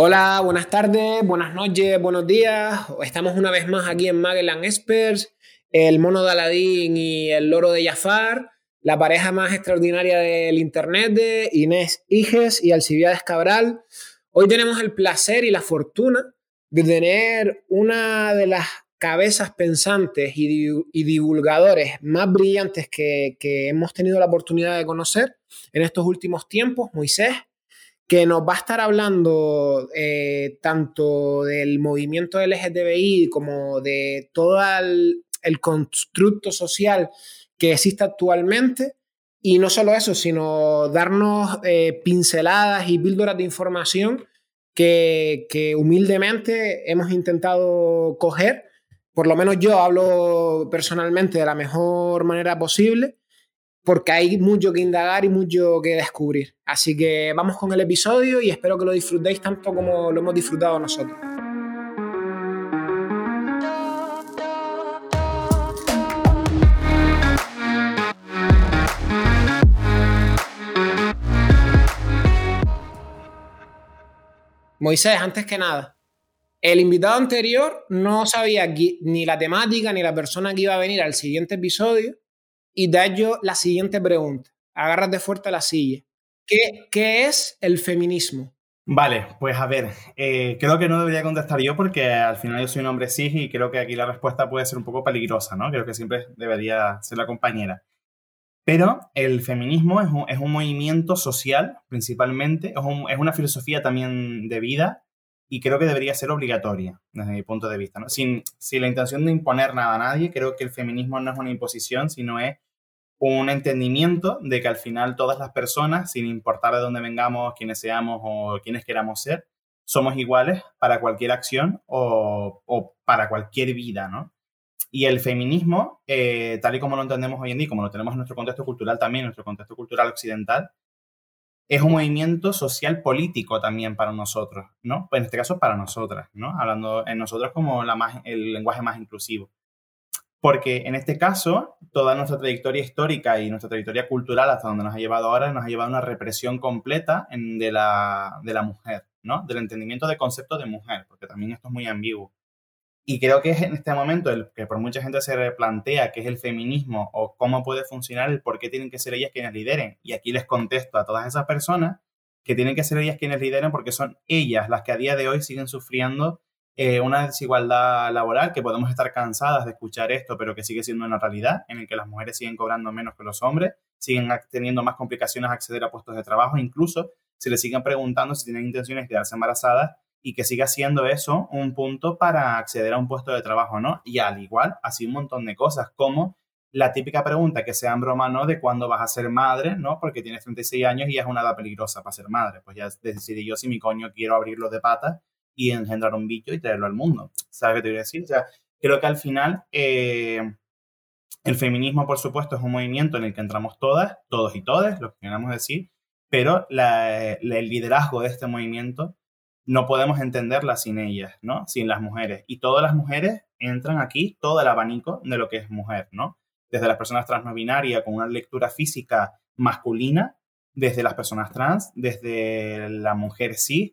Hola, buenas tardes, buenas noches, buenos días. Estamos una vez más aquí en Magellan Experts, el mono de Aladín y el loro de Jafar, la pareja más extraordinaria del Internet de Inés Iges y Alcibiades Cabral. Hoy tenemos el placer y la fortuna de tener una de las cabezas pensantes y, divulgadores más brillantes que, que hemos tenido la oportunidad de conocer en estos últimos tiempos, Moisés que nos va a estar hablando eh, tanto del movimiento LGTBI como de todo el, constructo social que existe actualmente. Y no solo eso, sino darnos eh, pinceladas y píldoras de información que, que, humildemente hemos intentado coger. Por lo menos yo hablo personalmente de la mejor manera posible porque hay mucho que indagar y mucho que descubrir. Así que vamos con el episodio y espero que lo disfrutéis tanto como lo hemos disfrutado nosotros. Moisés, antes que nada, el invitado anterior no sabía ni la temática ni la persona que iba a venir al siguiente episodio y da yo la siguiente pregunta. Agárrate fuerte a la silla. ¿Qué, es el feminismo? Vale, pues a ver, eh, creo que no debería contestar yo porque al final yo soy un hombre cis y creo que aquí la respuesta puede ser un poco peligrosa, ¿no? Creo que siempre debería ser la compañera. Pero el feminismo es un, es un movimiento social, principalmente, es, es, una filosofía también de vida y creo que debería ser obligatoria desde mi punto de vista. ¿no? Sin, sin la intención de imponer nada a nadie, creo que el feminismo no es una imposición, sino es un entendimiento de que al final todas las personas, sin importar de dónde vengamos, quiénes seamos o quiénes queramos ser, somos iguales para cualquier acción o, para cualquier vida, ¿no? Y el feminismo, eh, tal y como lo entendemos hoy en día, como lo tenemos en nuestro contexto cultural también, en nuestro contexto cultural occidental, es un movimiento social político también para nosotros, ¿no? Pues en este caso para nosotras, ¿no? Hablando en nosotros como la más, el lenguaje más inclusivo. Porque en este caso, toda nuestra trayectoria histórica y nuestra trayectoria cultural hasta donde nos ha llevado ahora, nos ha llevado a una represión completa de, la, de la mujer, ¿no? Del entendimiento del concepto de mujer, porque también esto es muy ambiguo. Y creo que es en este momento el que por mucha gente se replantea qué es el feminismo o cómo puede funcionar, el por qué tienen que ser ellas quienes lideren. Y aquí les contesto a todas esas personas que tienen que ser ellas quienes lideren porque son ellas las que a día de hoy siguen sufriendo eh, una desigualdad laboral, que podemos estar cansadas de escuchar esto, pero que sigue siendo una realidad, en el que las mujeres siguen cobrando menos que los hombres, siguen teniendo más complicaciones a acceder a puestos de trabajo, incluso se les siguen preguntando si tienen intenciones de quedarse embarazadas y que siga siendo eso un punto para acceder a un puesto de trabajo, ¿no? Y al igual, así un montón de cosas, como la típica pregunta que sea en broma, ¿no? De cuándo vas a ser madre, ¿no? Porque tienes 36 años y es una edad peligrosa para ser madre. Pues ya decidí yo si mi coño quiero abrirlo de patas y engendrar un bicho y traerlo al mundo. ¿Sabes qué te voy a decir? O sea, creo que al final eh, el feminismo, por supuesto, es un movimiento en el que entramos todas, todos y todas, lo que queramos decir, pero el liderazgo de este movimiento no podemos entenderla sin ellas, ¿no? Sin las mujeres. Y todas las mujeres entran aquí, todo el abanico de lo que es mujer, ¿no? Desde las personas trans no binarias con una lectura física masculina, desde las personas trans, desde la mujer cis,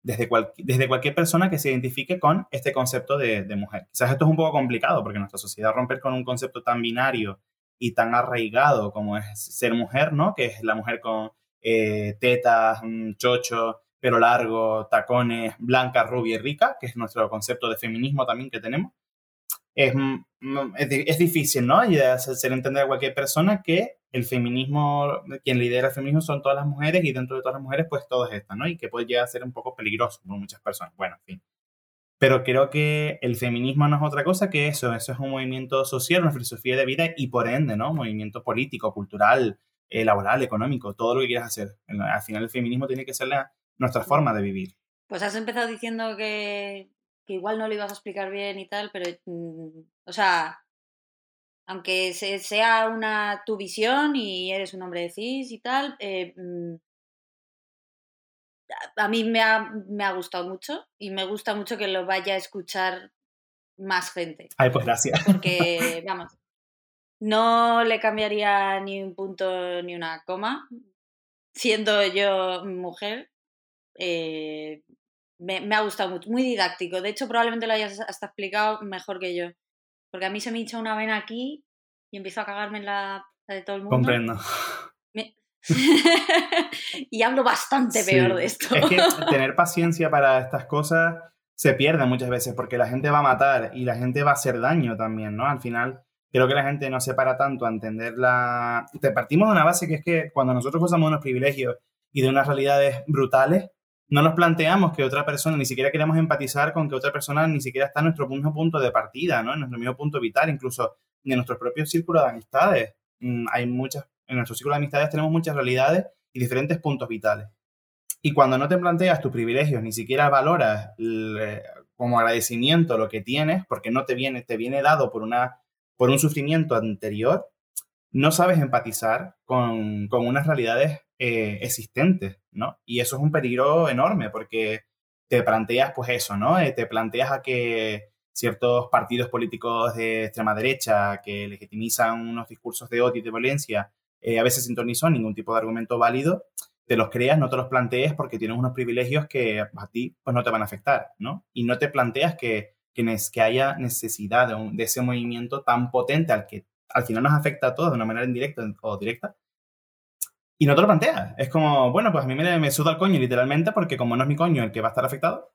desde, desde cualquier persona que se identifique con este concepto de, mujer. Quizás esto es un poco complicado porque nuestra sociedad romper con un concepto tan binario y tan arraigado como es ser mujer, ¿no? Que es la mujer con eh, tetas, chocho, pelo largo, tacones, blanca, rubia y rica, que es nuestro concepto de feminismo también que tenemos. Es, es, difícil, ¿no? Y hacer entender a cualquier persona que el feminismo, quien lidera el feminismo son todas las mujeres y dentro de todas las mujeres, pues todas estas, ¿no? Y que puede llegar a ser un poco peligroso para muchas personas. Bueno, en fin. Pero creo que el feminismo no es otra cosa que eso. Eso es un movimiento social, una filosofía de vida y por ende, ¿no? movimiento político, cultural, eh, laboral, económico, todo lo que quieras hacer. Al final el feminismo tiene que ser nuestra forma de vivir. Pues has empezado diciendo que, que igual no lo ibas a explicar bien y tal, pero, mm, o sea, aunque sea una tu visión y eres un hombre de cis y tal, eh, mm, a mí me ha, me ha, gustado mucho y me gusta mucho que lo vaya a escuchar más gente. Ay, pues gracias. Porque, vamos, no le cambiaría ni un punto ni una coma, siendo yo mujer. Eh, me, me ha gustado mucho, muy didáctico. De hecho, probablemente lo hayas hasta explicado mejor que yo. Porque a mí se me hincha una vena aquí y empiezo a cagarme en la, la de todo el mundo. Comprendo. Me- y hablo bastante peor Sí. de esto. Es que tener paciencia para estas cosas se pierde muchas veces porque la gente va a matar y la gente va a hacer daño también, ¿no? Al final, creo que la gente no se para tanto a entender la... Te partimos de una base que es que cuando nosotros gozamos de unos privilegios y de unas realidades brutales, no nos planteamos que otra persona, ni siquiera queremos empatizar con que otra persona ni siquiera está en nuestro mismo punto de partida, ¿no? En nuestro mismo punto vital, incluso en nuestro propio círculo de amistades. Mm, Hay muchas, en nuestro círculo de amistades tenemos muchas realidades y diferentes puntos vitales. Y cuando no te planteas tus privilegios, ni siquiera valoras el- como agradecimiento lo que tienes, porque no te viene, te viene dado por, una, por un sufrimiento anterior, no sabes empatizar con, con unas realidades eh, existentes, ¿no? Y eso es un peligro enorme porque te planteas, pues eso, ¿no? Eh, te planteas a que ciertos partidos políticos de extrema derecha que legitimizan unos discursos de odio y de violencia, eh, a veces sin ton son, ningún tipo de argumento válido, te los creas, no te los plantees porque tienes unos privilegios que a ti pues no te van a afectar, ¿no? Y no te planteas que, que, haya necesidad de, de ese movimiento tan potente al que al final nos afecta a todos de una manera indirecta o directa. Y no te lo planteas. Es como, bueno, pues a mí me, me suda el coño literalmente porque como no es mi coño el que va a estar afectado,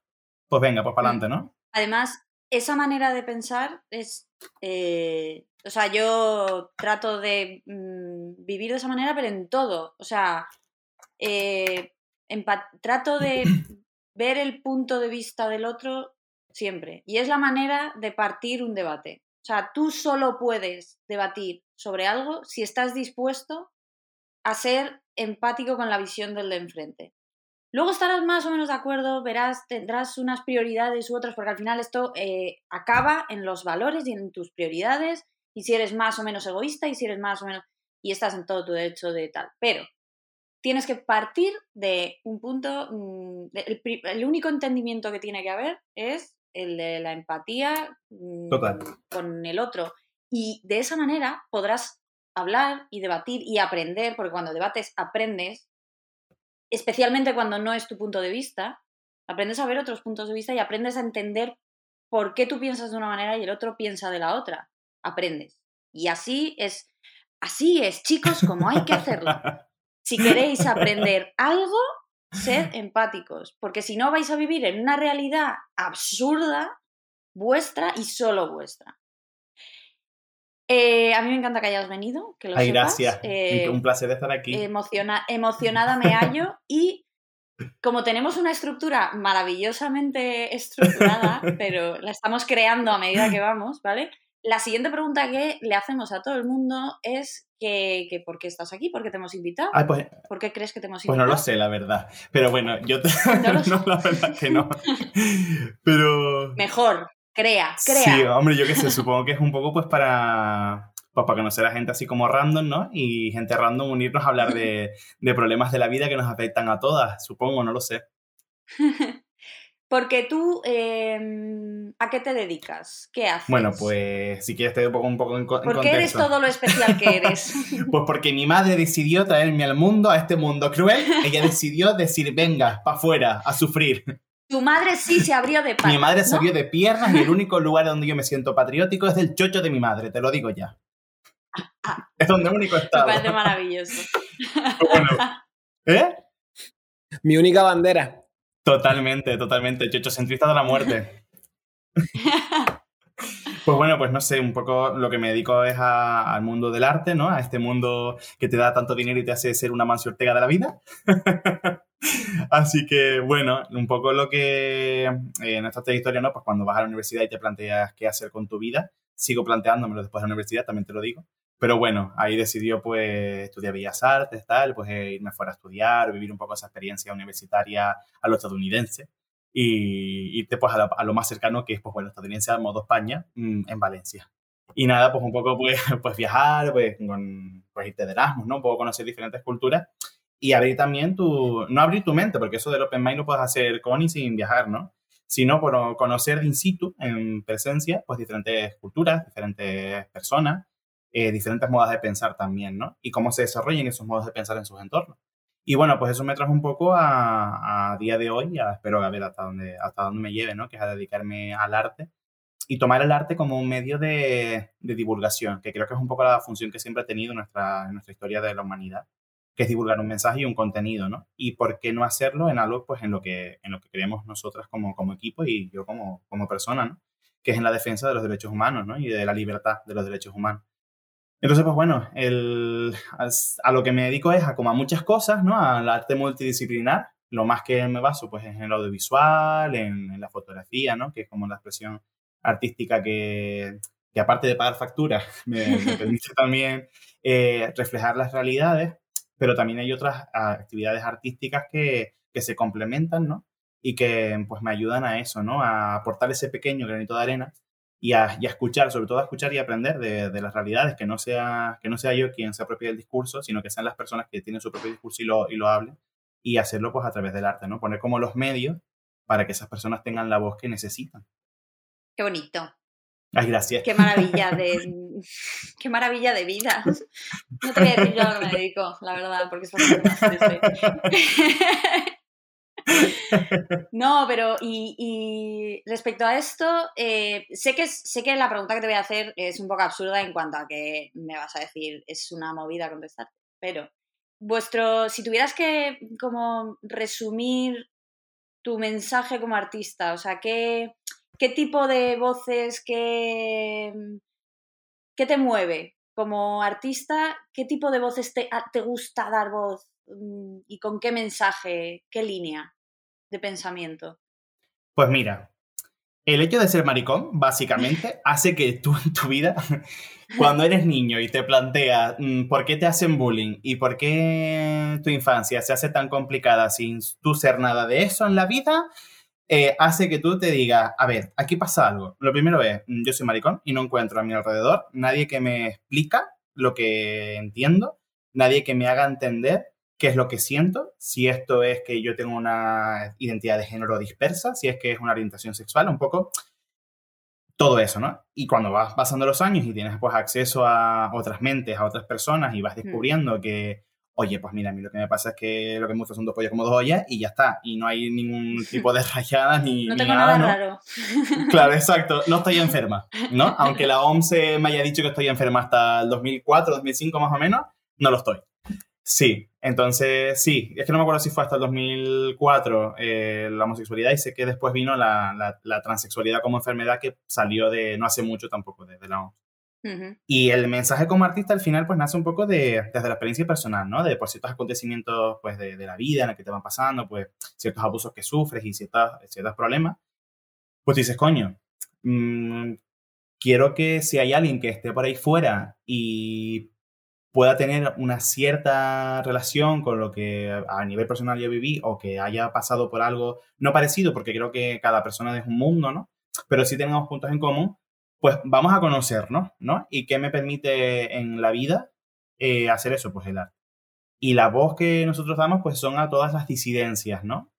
pues venga, pues para adelante, ¿no? Además, esa manera de pensar es. eh, o sea, yo trato de mm, vivir de esa manera, pero en todo. O sea, eh, trato de ver el punto de vista del otro siempre. Y es la manera de partir un debate. O sea, tú solo puedes debatir sobre algo si estás dispuesto a ser empático con la visión del de enfrente. Luego estarás más o menos de acuerdo, verás, tendrás unas prioridades u otras, porque al final esto eh, acaba en los valores y en tus prioridades, y si eres más o menos egoísta, y si eres más o menos... y estás en todo tu derecho de tal. Pero tienes que partir de un punto... mm, de- el, único entendimiento que tiene que haber es el de la empatía mm, Total. con el otro. Y de esa manera podrás hablar y debatir y aprender, porque cuando debates aprendes, especialmente cuando no es tu punto de vista, aprendes a ver otros puntos de vista y aprendes a entender por qué tú piensas de una manera y el otro piensa de la otra. Aprendes. Y así es, así es, chicos, como hay que hacerlo. Si queréis aprender algo, sed empáticos, porque si no vais a vivir en una realidad absurda vuestra y solo vuestra. Eh, a mí me encanta que hayas venido, que lo Ay, sepas. gracias. Eh, Un placer estar aquí. emociona- emocionada me hallo y como tenemos una estructura maravillosamente estructurada, pero la estamos creando a medida que vamos, ¿vale? La siguiente pregunta que le hacemos a todo el mundo es que, que ¿por qué estás aquí? ¿Por qué te hemos invitado? Ay, pues, ¿Por qué crees que te hemos pues invitado? no lo sé, la verdad. Pero bueno, yo te... No no, la verdad que no. Pero... Mejor, crea, crea. Sí, hombre, yo qué sé, supongo que es un poco pues para, pues, para conocer a gente así como random, ¿no? Y gente random unirnos a hablar de, de problemas de la vida que nos afectan a todas, supongo, no lo sé. Porque tú, eh, ¿a qué te dedicas? ¿Qué haces? Bueno, pues si quieres te doy un poco, en, co- en ¿Por qué eres contexto. todo lo especial que eres? Pues porque mi madre decidió traerme al mundo, a este mundo cruel. Ella decidió decir, venga, para afuera, a sufrir. Tu madre sí se abrió de patas. Mi madre ¿no? salió de piernas y el único lugar donde yo me siento patriótico es del chocho de mi madre, te lo digo ya. Es donde único he Me parece maravilloso. Bueno, ¿Eh? Mi única bandera. Totalmente, totalmente. Chochocentrista de la muerte. Pues bueno, pues no sé, un poco lo que me dedico es a- al mundo del arte, ¿no? A este mundo que te da tanto dinero y te hace ser una Mancio Ortega de la vida. Así que, bueno, un poco lo que eh, en esta trayectoria, ¿no? Pues cuando vas a la universidad y te planteas qué hacer con tu vida, sigo planteándomelo después de la universidad, también te lo digo. Pero bueno, ahí decidió pues estudiar Bellas Artes, tal, pues eh, irme fuera a estudiar, vivir un poco esa experiencia universitaria a lo estadounidense y irte pues a lo, a más cercano que es pues bueno, estadounidense al modo España mm, en Valencia. Y nada, pues un poco pues, pues viajar, pues, con, pues irte de Erasmus, ¿no? Un poco conocer diferentes culturas y abrir también tu, no abrir tu mente, porque eso del Open Mind lo puedes hacer con y sin viajar, ¿no? Sino por conocer de in situ, en presencia, pues diferentes culturas, diferentes personas, eh, diferentes modos de pensar también, ¿no? Y cómo se desarrollan esos modos de pensar en sus entornos. Y bueno, pues eso me trajo un poco a, a día de hoy, ya espero a ver hasta dónde, hasta dónde me lleve, ¿no? Que es a dedicarme al arte y tomar el arte como un medio de, de, divulgación, que creo que es un poco la función que siempre ha tenido nuestra, en nuestra historia de la humanidad, que es divulgar un mensaje y un contenido, ¿no? Y por qué no hacerlo en algo, pues en lo que, en lo que creemos nosotras como, como equipo y yo como, como persona, ¿no? Que es en la defensa de los derechos humanos, ¿no? Y de la libertad de los derechos humanos. Entonces, pues bueno, el, a lo que me dedico es a como a muchas cosas, ¿no? Al arte multidisciplinar. Lo más que me baso, pues, es en el audiovisual, en, la fotografía, ¿no? Que es como la expresión artística que, que aparte de pagar facturas, me, permite también eh, reflejar las realidades, pero también hay otras actividades artísticas que, que se complementan, ¿no? Y que, pues, me ayudan a eso, ¿no? A aportar ese pequeño granito de arena y a, escuchar, sobre todo a escuchar y aprender de, las realidades, que no, sea, que no sea yo quien se apropie del discurso, sino que sean las personas que tienen su propio discurso y lo, y lo hablen, y hacerlo pues a través del arte, ¿no? Poner como los medios para que esas personas tengan la voz que necesitan. Qué bonito. Ay, gracias. Qué maravilla de, qué maravilla de vida. No te voy a decir yo a me dedico, la verdad, porque es No, pero y, respecto a esto, eh, sé, que, sé que la pregunta que te voy a hacer es un poco absurda en cuanto a que me vas a decir es una movida contestar, pero vuestro, si tuvieras que como resumir tu mensaje como artista, o sea, ¿qué, qué tipo de voces, qué, qué te mueve como artista? ¿Qué tipo de voces te, te gusta dar voz? Mm, y con qué mensaje, qué línea de pensamiento? Pues mira, el hecho de ser maricón, básicamente, hace que tú en tu vida, cuando eres niño y te planteas mm, por qué te hacen bullying y por qué tu infancia se hace tan complicada sin tú ser nada de eso en la vida, eh, hace que tú te digas, a ver, aquí pasa algo. Lo primero es, mm, yo soy maricón y no encuentro a mi alrededor nadie que me explica lo que entiendo, nadie que me haga entender qué es lo que siento, si esto es que yo tengo una identidad de género dispersa, si es que es una orientación sexual, un poco todo eso, ¿no? Y cuando vas pasando los años y tienes pues acceso a otras mentes, a otras personas y vas hmm. descubriendo que, oye, pues mira, a mí lo que me pasa es que lo que me gusta son dos pollos como dos ollas y ya está, y no hay ningún tipo de rayadas ni, no tengo nada, nada raro. Claro, exacto, no estoy enferma, ¿no? Aunque la OMS me haya dicho que estoy enferma hasta el 2004, 2005 más o menos, no lo estoy. Sí, entonces sí, es que no me acuerdo si fue hasta el 2004 eh, la homosexualidad y sé que después vino la, la, transexualidad como enfermedad que salió de no hace mucho tampoco desde la OMS. Y el mensaje como artista al final pues nace un poco de, desde la experiencia personal, ¿no? De por ciertos acontecimientos pues de, de la vida en la que te van pasando, pues ciertos abusos que sufres y ciertos, ciertos problemas. Pues dices, coño, mmm, quiero que si hay alguien que esté por ahí fuera y pueda tener una cierta relación con lo que a nivel personal yo viví o que haya pasado por algo no parecido, porque creo que cada persona es un mundo, ¿no? Pero sí tenemos puntos en común, pues vamos a conocernos, ¿no? ¿Y qué me permite en la vida eh, hacer eso? Pues el arte. Y la voz que nosotros damos, pues son a todas las disidencias, ¿no?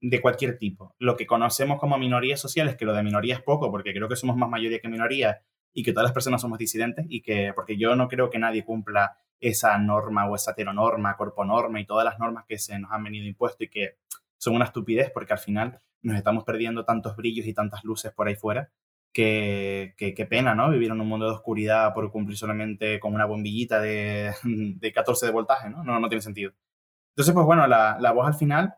De cualquier tipo. Lo que conocemos como minorías sociales, que lo de minoría es poco, porque creo que somos más mayoría que minoría, y que todas las personas somos disidentes y que, porque yo no creo que nadie cumpla esa norma o esa heteronorma, norma y todas las normas que se nos han venido impuesto y que son una estupidez porque al final nos estamos perdiendo tantos brillos y tantas luces por ahí fuera que, qué pena, ¿no? Vivir en un mundo de oscuridad por cumplir solamente con una bombillita de, de 14 de voltaje, ¿no? ¿no? No tiene sentido. Entonces, pues bueno, la, la voz al final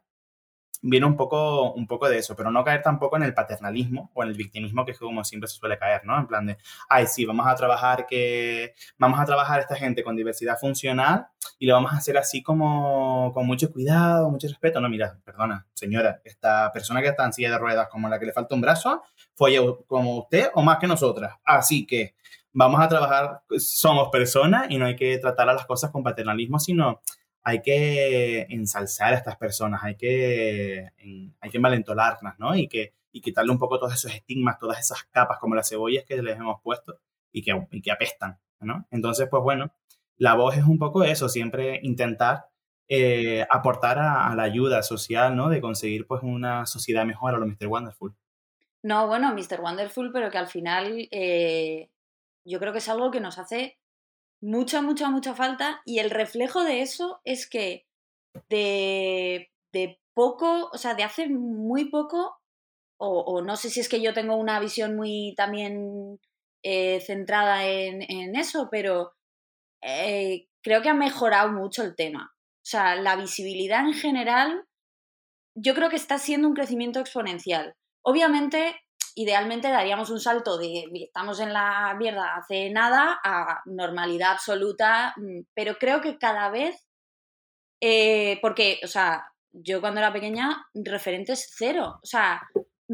viene un poco, un poco de eso, pero no caer tampoco en el paternalismo o en el victimismo que es como siempre se suele caer, ¿no? En plan de, ay, sí, vamos a trabajar que, vamos a trabajar esta gente con diversidad funcional y lo vamos a hacer así como con mucho cuidado, mucho respeto. No, mira, perdona, señora, esta persona que está en silla de ruedas como la que le falta un brazo, fue como usted o más que nosotras. Así que vamos a trabajar, somos personas y no hay que tratar a las cosas con paternalismo, sino hay que ensalzar a estas personas, hay que, hay que malentolarlas, ¿no? Y, que, y quitarle un poco todos esos estigmas, todas esas capas como las cebollas que les hemos puesto y que, y que apestan, ¿no? Entonces, pues bueno, la voz es un poco eso, siempre intentar eh, aportar a, la ayuda social, ¿no? De conseguir pues una sociedad mejor a lo Mr. Wonderful. No, bueno, Mr. Wonderful, pero que al final eh, yo creo que es algo que nos hace mucha, mucha, mucha falta y el reflejo de eso es que de, de poco, o sea, de hace muy poco, o, no sé si es que yo tengo una visión muy también eh, centrada en, eso, pero eh, creo que ha mejorado mucho el tema. O sea, la visibilidad en general, yo creo que está siendo un crecimiento exponencial. Obviamente, idealmente daríamos un salto de estamos en la mierda hace nada a normalidad absoluta, mm, pero creo que cada vez, eh, porque, o sea, yo cuando era pequeña, referentes cero. O sea.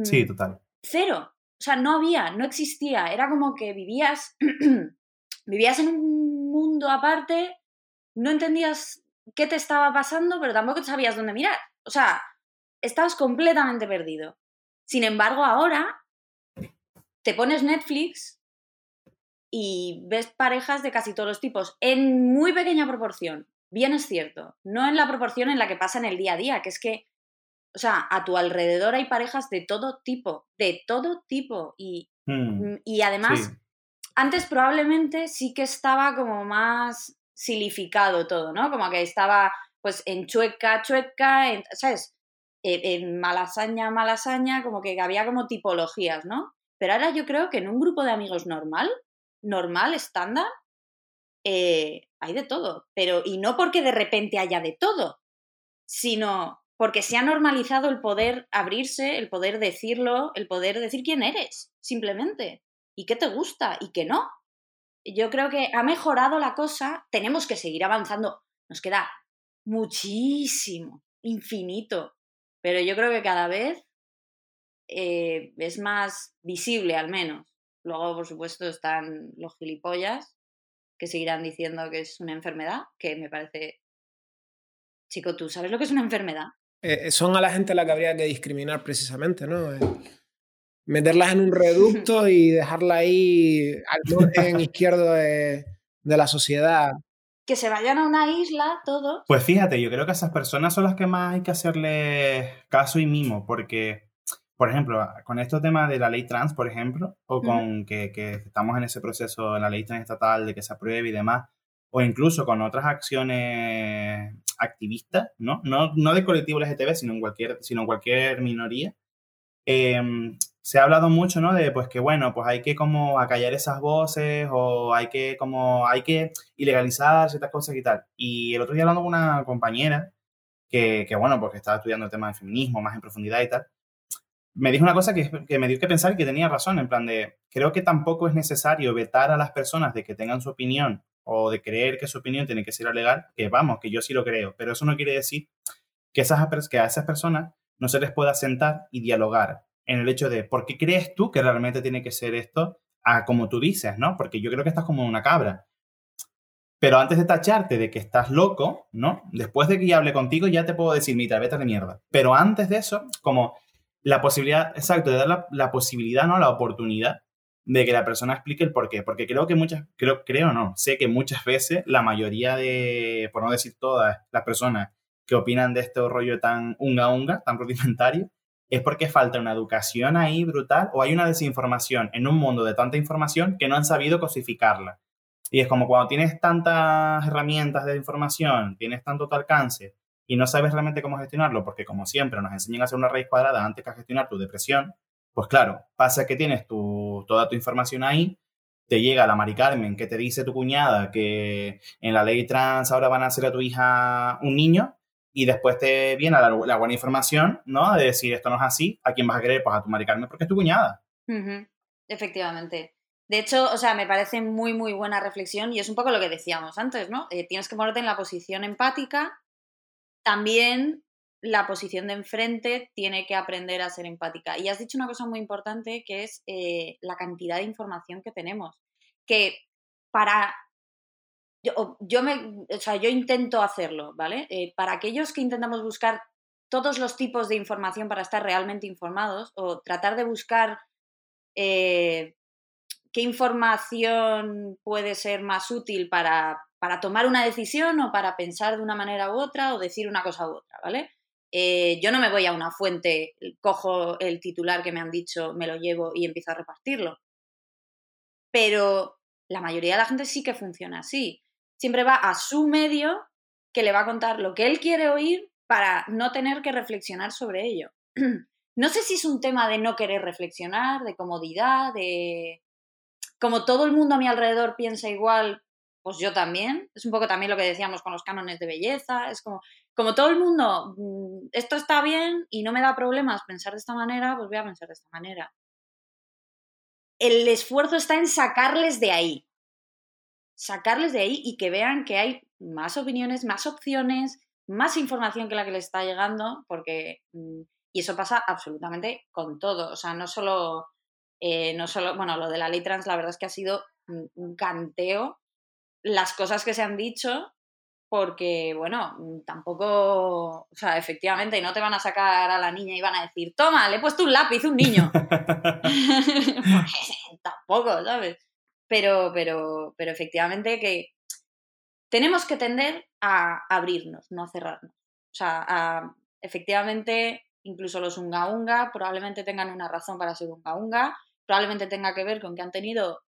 Sí, mm, total. Cero. O sea, no había, no existía. Era como que vivías. vivías en un mundo aparte, no entendías qué te estaba pasando, pero tampoco sabías dónde mirar. O sea, estabas completamente perdido. Sin embargo, ahora te pones Netflix y ves parejas de casi todos los tipos, en muy pequeña proporción bien es cierto, no en la proporción en la que pasa en el día a día, que es que, o sea, a tu alrededor hay parejas de todo tipo, de todo tipo, y, hmm. mm, y además, antes probablemente sí que estaba como más silificado todo, ¿no? Como que estaba pues en chueca, chueca, en, ¿sabes? En, malasaña, malasaña, como que había como tipologías, ¿no? Pero ahora yo creo que en un grupo de amigos normal, normal, estándar, eh, hay de todo, pero y no porque de repente haya de todo, sino porque se ha normalizado el poder abrirse, el poder decirlo, el poder decir quién eres, simplemente, y qué te gusta y qué no. Yo creo que ha mejorado la cosa, tenemos que seguir avanzando, nos queda muchísimo, infinito, pero yo creo que cada vez eh, es más visible al menos. Luego, por supuesto, están los gilipollas que seguirán diciendo que es una enfermedad, que me parece... Chico, ¿tú sabes lo que es una enfermedad? Eh, son a la gente a la que habría que discriminar precisamente, ¿no? Eh, meterlas en un reducto y dejarla ahí al en izquierdo de, de la sociedad que se vayan a una isla todos. Pues fíjate, yo creo que esas personas son las que más hay que hacerle caso y mimo, porque por ejemplo, con estos temas de la ley trans, por ejemplo, o con que, estamos en ese proceso en la ley transestatal de que se apruebe y demás, o incluso con otras acciones activistas, ¿no? No, no del colectivo LGTB, sino en cualquier, sino en cualquier minoría, em, se ha hablado mucho, ¿no? De pues que bueno, pues hay que como acallar esas voces o hay que como, hay que ilegalizar ciertas cosas y tal. Y el otro día hablando con una compañera que, que bueno, porque estaba estudiando el tema del feminismo más en profundidad y tal, me dijo una cosa que, me dio que pensar y que tenía razón, en plan de, creo que tampoco es necesario vetar a las personas de que tengan su opinión o de creer que su opinión tiene que ser legal, que vamos, que yo sí lo creo, pero eso no quiere decir que, esas, que a esas personas no se les pueda sentar y dialogar en el hecho de, ¿por qué crees tú que realmente tiene que ser esto a como tú dices, ¿no? Porque yo creo que estás como una cabra. Pero antes de tacharte de que estás loco, ¿no? Después de que ya hable contigo, ya te puedo decir, mira, vete de mierda. Pero antes de eso, como la posibilidad, exacto, de dar la, posibilidad, ¿no? La oportunidad de que la persona explique el por qué. Porque creo que muchas, creo, creo no, sé que muchas veces la mayoría de, por no decir todas las personas que opinan de este rollo tan unga unga, tan rudimentario, es porque falta una educación ahí brutal o hay una desinformación en un mundo de tanta información que no han sabido cosificarla. Y es como cuando tienes tantas herramientas de información, tienes tanto tu alcance y no sabes realmente cómo gestionarlo, porque como siempre nos enseñan a hacer una raíz cuadrada antes que a gestionar tu depresión, pues claro, pasa que tienes tu, toda tu información ahí, te llega la Mari Carmen que te dice tu cuñada que en la ley trans ahora van a hacer a tu hija un niño, y después te viene la, buena información, ¿no? De decir esto no es así, ¿a quién vas a querer? Pues a tu Mari Carmen porque es tu cuñada. Efectivamente. De hecho, o sea, me parece muy, muy buena reflexión y es un poco lo que decíamos antes, ¿no? Eh, tienes que ponerte en la posición empática también la posición de enfrente tiene que aprender a ser empática. Y has dicho una cosa muy importante que es eh, la cantidad de información que tenemos. Que para. Yo, me, o sea, yo intento hacerlo, ¿vale? Eh, para aquellos que intentamos buscar todos los tipos de información para estar realmente informados o tratar de buscar eh, qué información puede ser más útil para para tomar una decisión o para pensar de una manera u otra o decir una cosa u otra, ¿vale? Eh, yo no me voy a una fuente, cojo el titular que me han dicho, me lo llevo y empiezo a repartirlo. Pero la mayoría de la gente sí que funciona así. Siempre va a su medio, que le va a contar lo que él quiere oír para no tener que reflexionar sobre ello. No sé si es un tema de no querer reflexionar, de comodidad, de... Como todo el mundo a mi alrededor piensa igual, pues yo también. Es un poco también lo que decíamos con los cánones de belleza. Es como, como todo el mundo, mm, esto está bien y no me da problemas pensar de esta manera, pues voy a pensar de esta manera. El esfuerzo está en sacarles de ahí. Sacarles de ahí y que vean que hay más opiniones, más opciones, más información que la que les está llegando, porque. Mm, y eso pasa absolutamente con todo. O sea, no solo. Eh, no solo. Bueno, lo de la ley trans, la verdad es que ha sido un canteo las cosas que se han dicho, porque, bueno, tampoco, o sea, efectivamente, no te van a sacar a la niña y van a decir, toma, le he puesto un lápiz, un niño. tampoco, ¿sabes? Pero, pero, pero efectivamente que tenemos que tender a abrirnos, no a cerrarnos. O sea, efectivamente, incluso los unga unga probablemente tengan una razón para ser unga unga, probablemente tenga que ver con que han tenido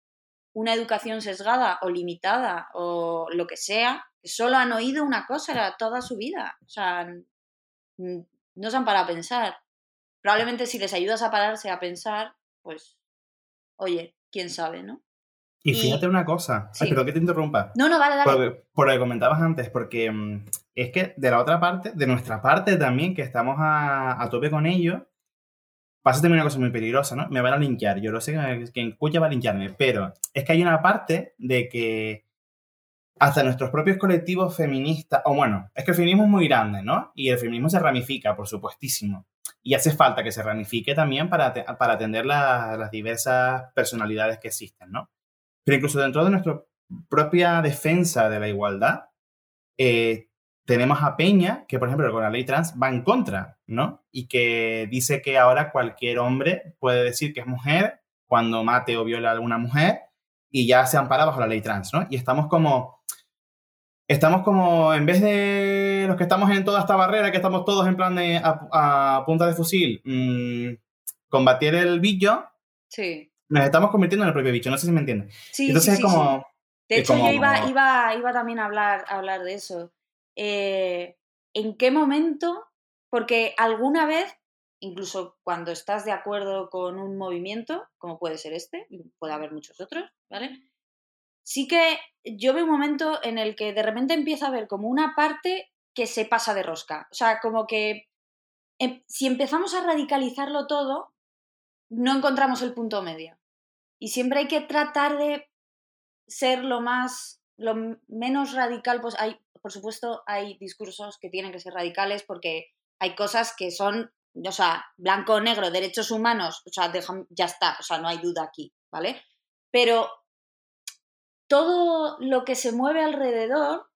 una educación sesgada o limitada o lo que sea, que solo han oído una cosa toda su vida. O sea, no se han parado a pensar. Probablemente si les ayudas a pararse a pensar, pues, oye, quién sabe, ¿no? Y fíjate una cosa, Ay, perdón que te interrumpa. No, no, vale, dale. Por, lo que comentabas antes, porque mm, es que de la otra parte, de nuestra parte también, que estamos a, a tope con ello, pasa también una cosa muy peligrosa, ¿no? Me van a linkear, yo lo sé que quien escucha va a linkearme, pero es que hay una parte de que hasta nuestros propios colectivos feministas, o bueno, es que el feminismo es muy grande, ¿no? Y el feminismo se ramifica, por supuestísimo. Y hace falta que se ramifique también para, para atender las diversas personalidades que existen, ¿no? Pero incluso dentro de nuestra propia defensa de la igualdad, eh, tenemos a Peña, que por ejemplo con la ley trans va en contra, ¿no? Y que dice que ahora cualquier hombre puede decir que es mujer cuando mate o viola a alguna mujer y ya se ampara bajo la ley trans, ¿no? Y estamos como, estamos como, en vez de los que estamos en toda esta barrera, que estamos todos en plan de a, punta de fusil, mmm, combatir el bicho, sí. Nos estamos convirtiendo en el propio bicho, no sé si me entiendes. Sí, Entonces es como... De hecho, yo iba, iba, iba también a hablar, a hablar de eso eh, en qué momento, porque alguna vez, incluso cuando estás de acuerdo con un movimiento, como puede ser este, puede haber muchos otros, ¿vale? Sí que yo veo un momento en el que de repente empieza a ver como una parte que se pasa de rosca. O sea, como que em, si empezamos a radicalizarlo todo, no encontramos el punto medio. Y siempre hay que tratar de ser lo más, lo menos radical, pues hay por supuesto, hay discursos que tienen que ser radicales porque hay cosas que son, o sea, blanco o negro, derechos humanos, o sea, ya está, o sea, no hay duda aquí, ¿vale? Pero todo lo que se mueve alrededor,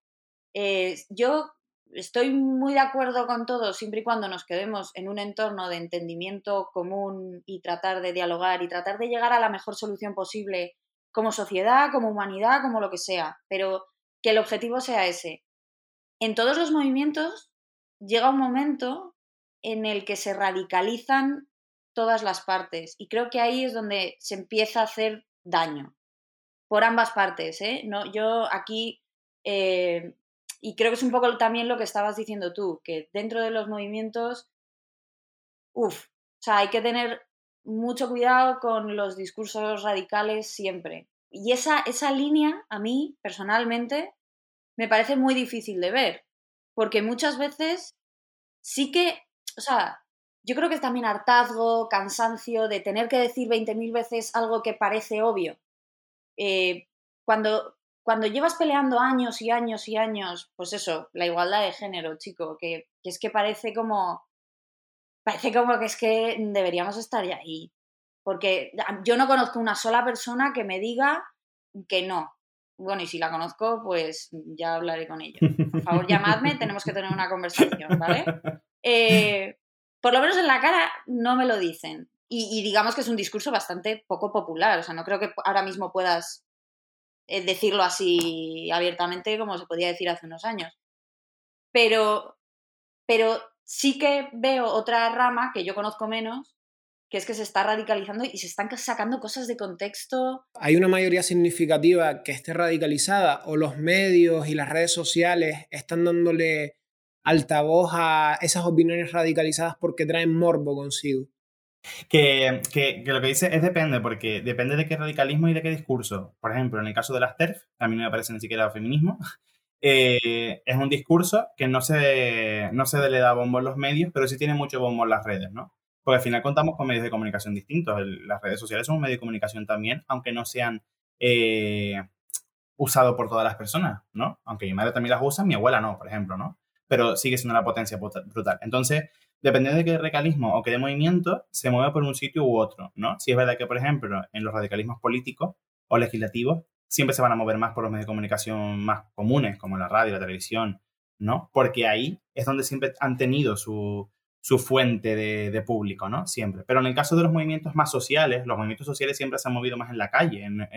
eh, yo estoy muy de acuerdo con todo siempre y cuando nos quedemos en un entorno de entendimiento común y tratar de dialogar y tratar de llegar a la mejor solución posible como sociedad, como humanidad, como lo que sea, pero que el objetivo sea ese, en todos los movimientos llega un momento en el que se radicalizan todas las partes y creo que ahí es donde se empieza a hacer daño por ambas partes. ¿eh? No, yo aquí, eh, y creo que es un poco también lo que estabas diciendo tú, que dentro de los movimientos, uff, o sea, hay que tener mucho cuidado con los discursos radicales siempre. Y esa, esa línea, a mí, personalmente, me parece muy difícil de ver, porque muchas veces sí que, o sea, yo creo que es también hartazgo, cansancio de tener que decir 20.000 veces algo que parece obvio. Eh, cuando, cuando llevas peleando años y años y años, pues eso, la igualdad de género, chico, que, que es que parece como, parece como que es que deberíamos estar ya ahí. Porque yo no conozco una sola persona que me diga que no, bueno, y si la conozco, pues ya hablaré con ella. Por favor, llamadme, tenemos que tener una conversación, ¿vale? Eh, por lo menos en la cara no me lo dicen. Y, digamos que es un discurso bastante poco popular. O sea, no creo que ahora mismo puedas decirlo así abiertamente como se podía decir hace unos años. Pero, pero sí que veo otra rama que yo conozco menos, que es que se está radicalizando y se están sacando cosas de contexto. ¿Hay una mayoría significativa que esté radicalizada o los medios y las redes sociales están dándole altavoz a esas opiniones radicalizadas porque traen morbo consigo? Que, que, lo que dice es depende, porque depende de qué radicalismo y de qué discurso. Por ejemplo, en el caso de las TERF, a mí no me parece ni siquiera feminismo, eh, es un discurso que no se, no se le da bombo en los medios, pero sí tiene mucho bombo en las redes, ¿no? Porque al final contamos con medios de comunicación distintos. las redes sociales son un medio de comunicación también, aunque no sean eh, usados por todas las personas, ¿no? Aunque mi madre también las usa, mi abuela no, por ejemplo, ¿no? Pero sigue siendo una potencia brutal. Entonces, dependiendo de qué radicalismo o qué de movimiento, se mueve por un sitio u otro, ¿no? Si es verdad que, por ejemplo, en los radicalismos políticos o legislativos, siempre se van a mover más por los medios de comunicación más comunes, como la radio, la televisión, ¿no? Porque ahí es donde siempre han tenido su, su fuente de, público, ¿no? Siempre. Pero en el caso de los movimientos más sociales, los movimientos sociales siempre se han movido más en la calle, en,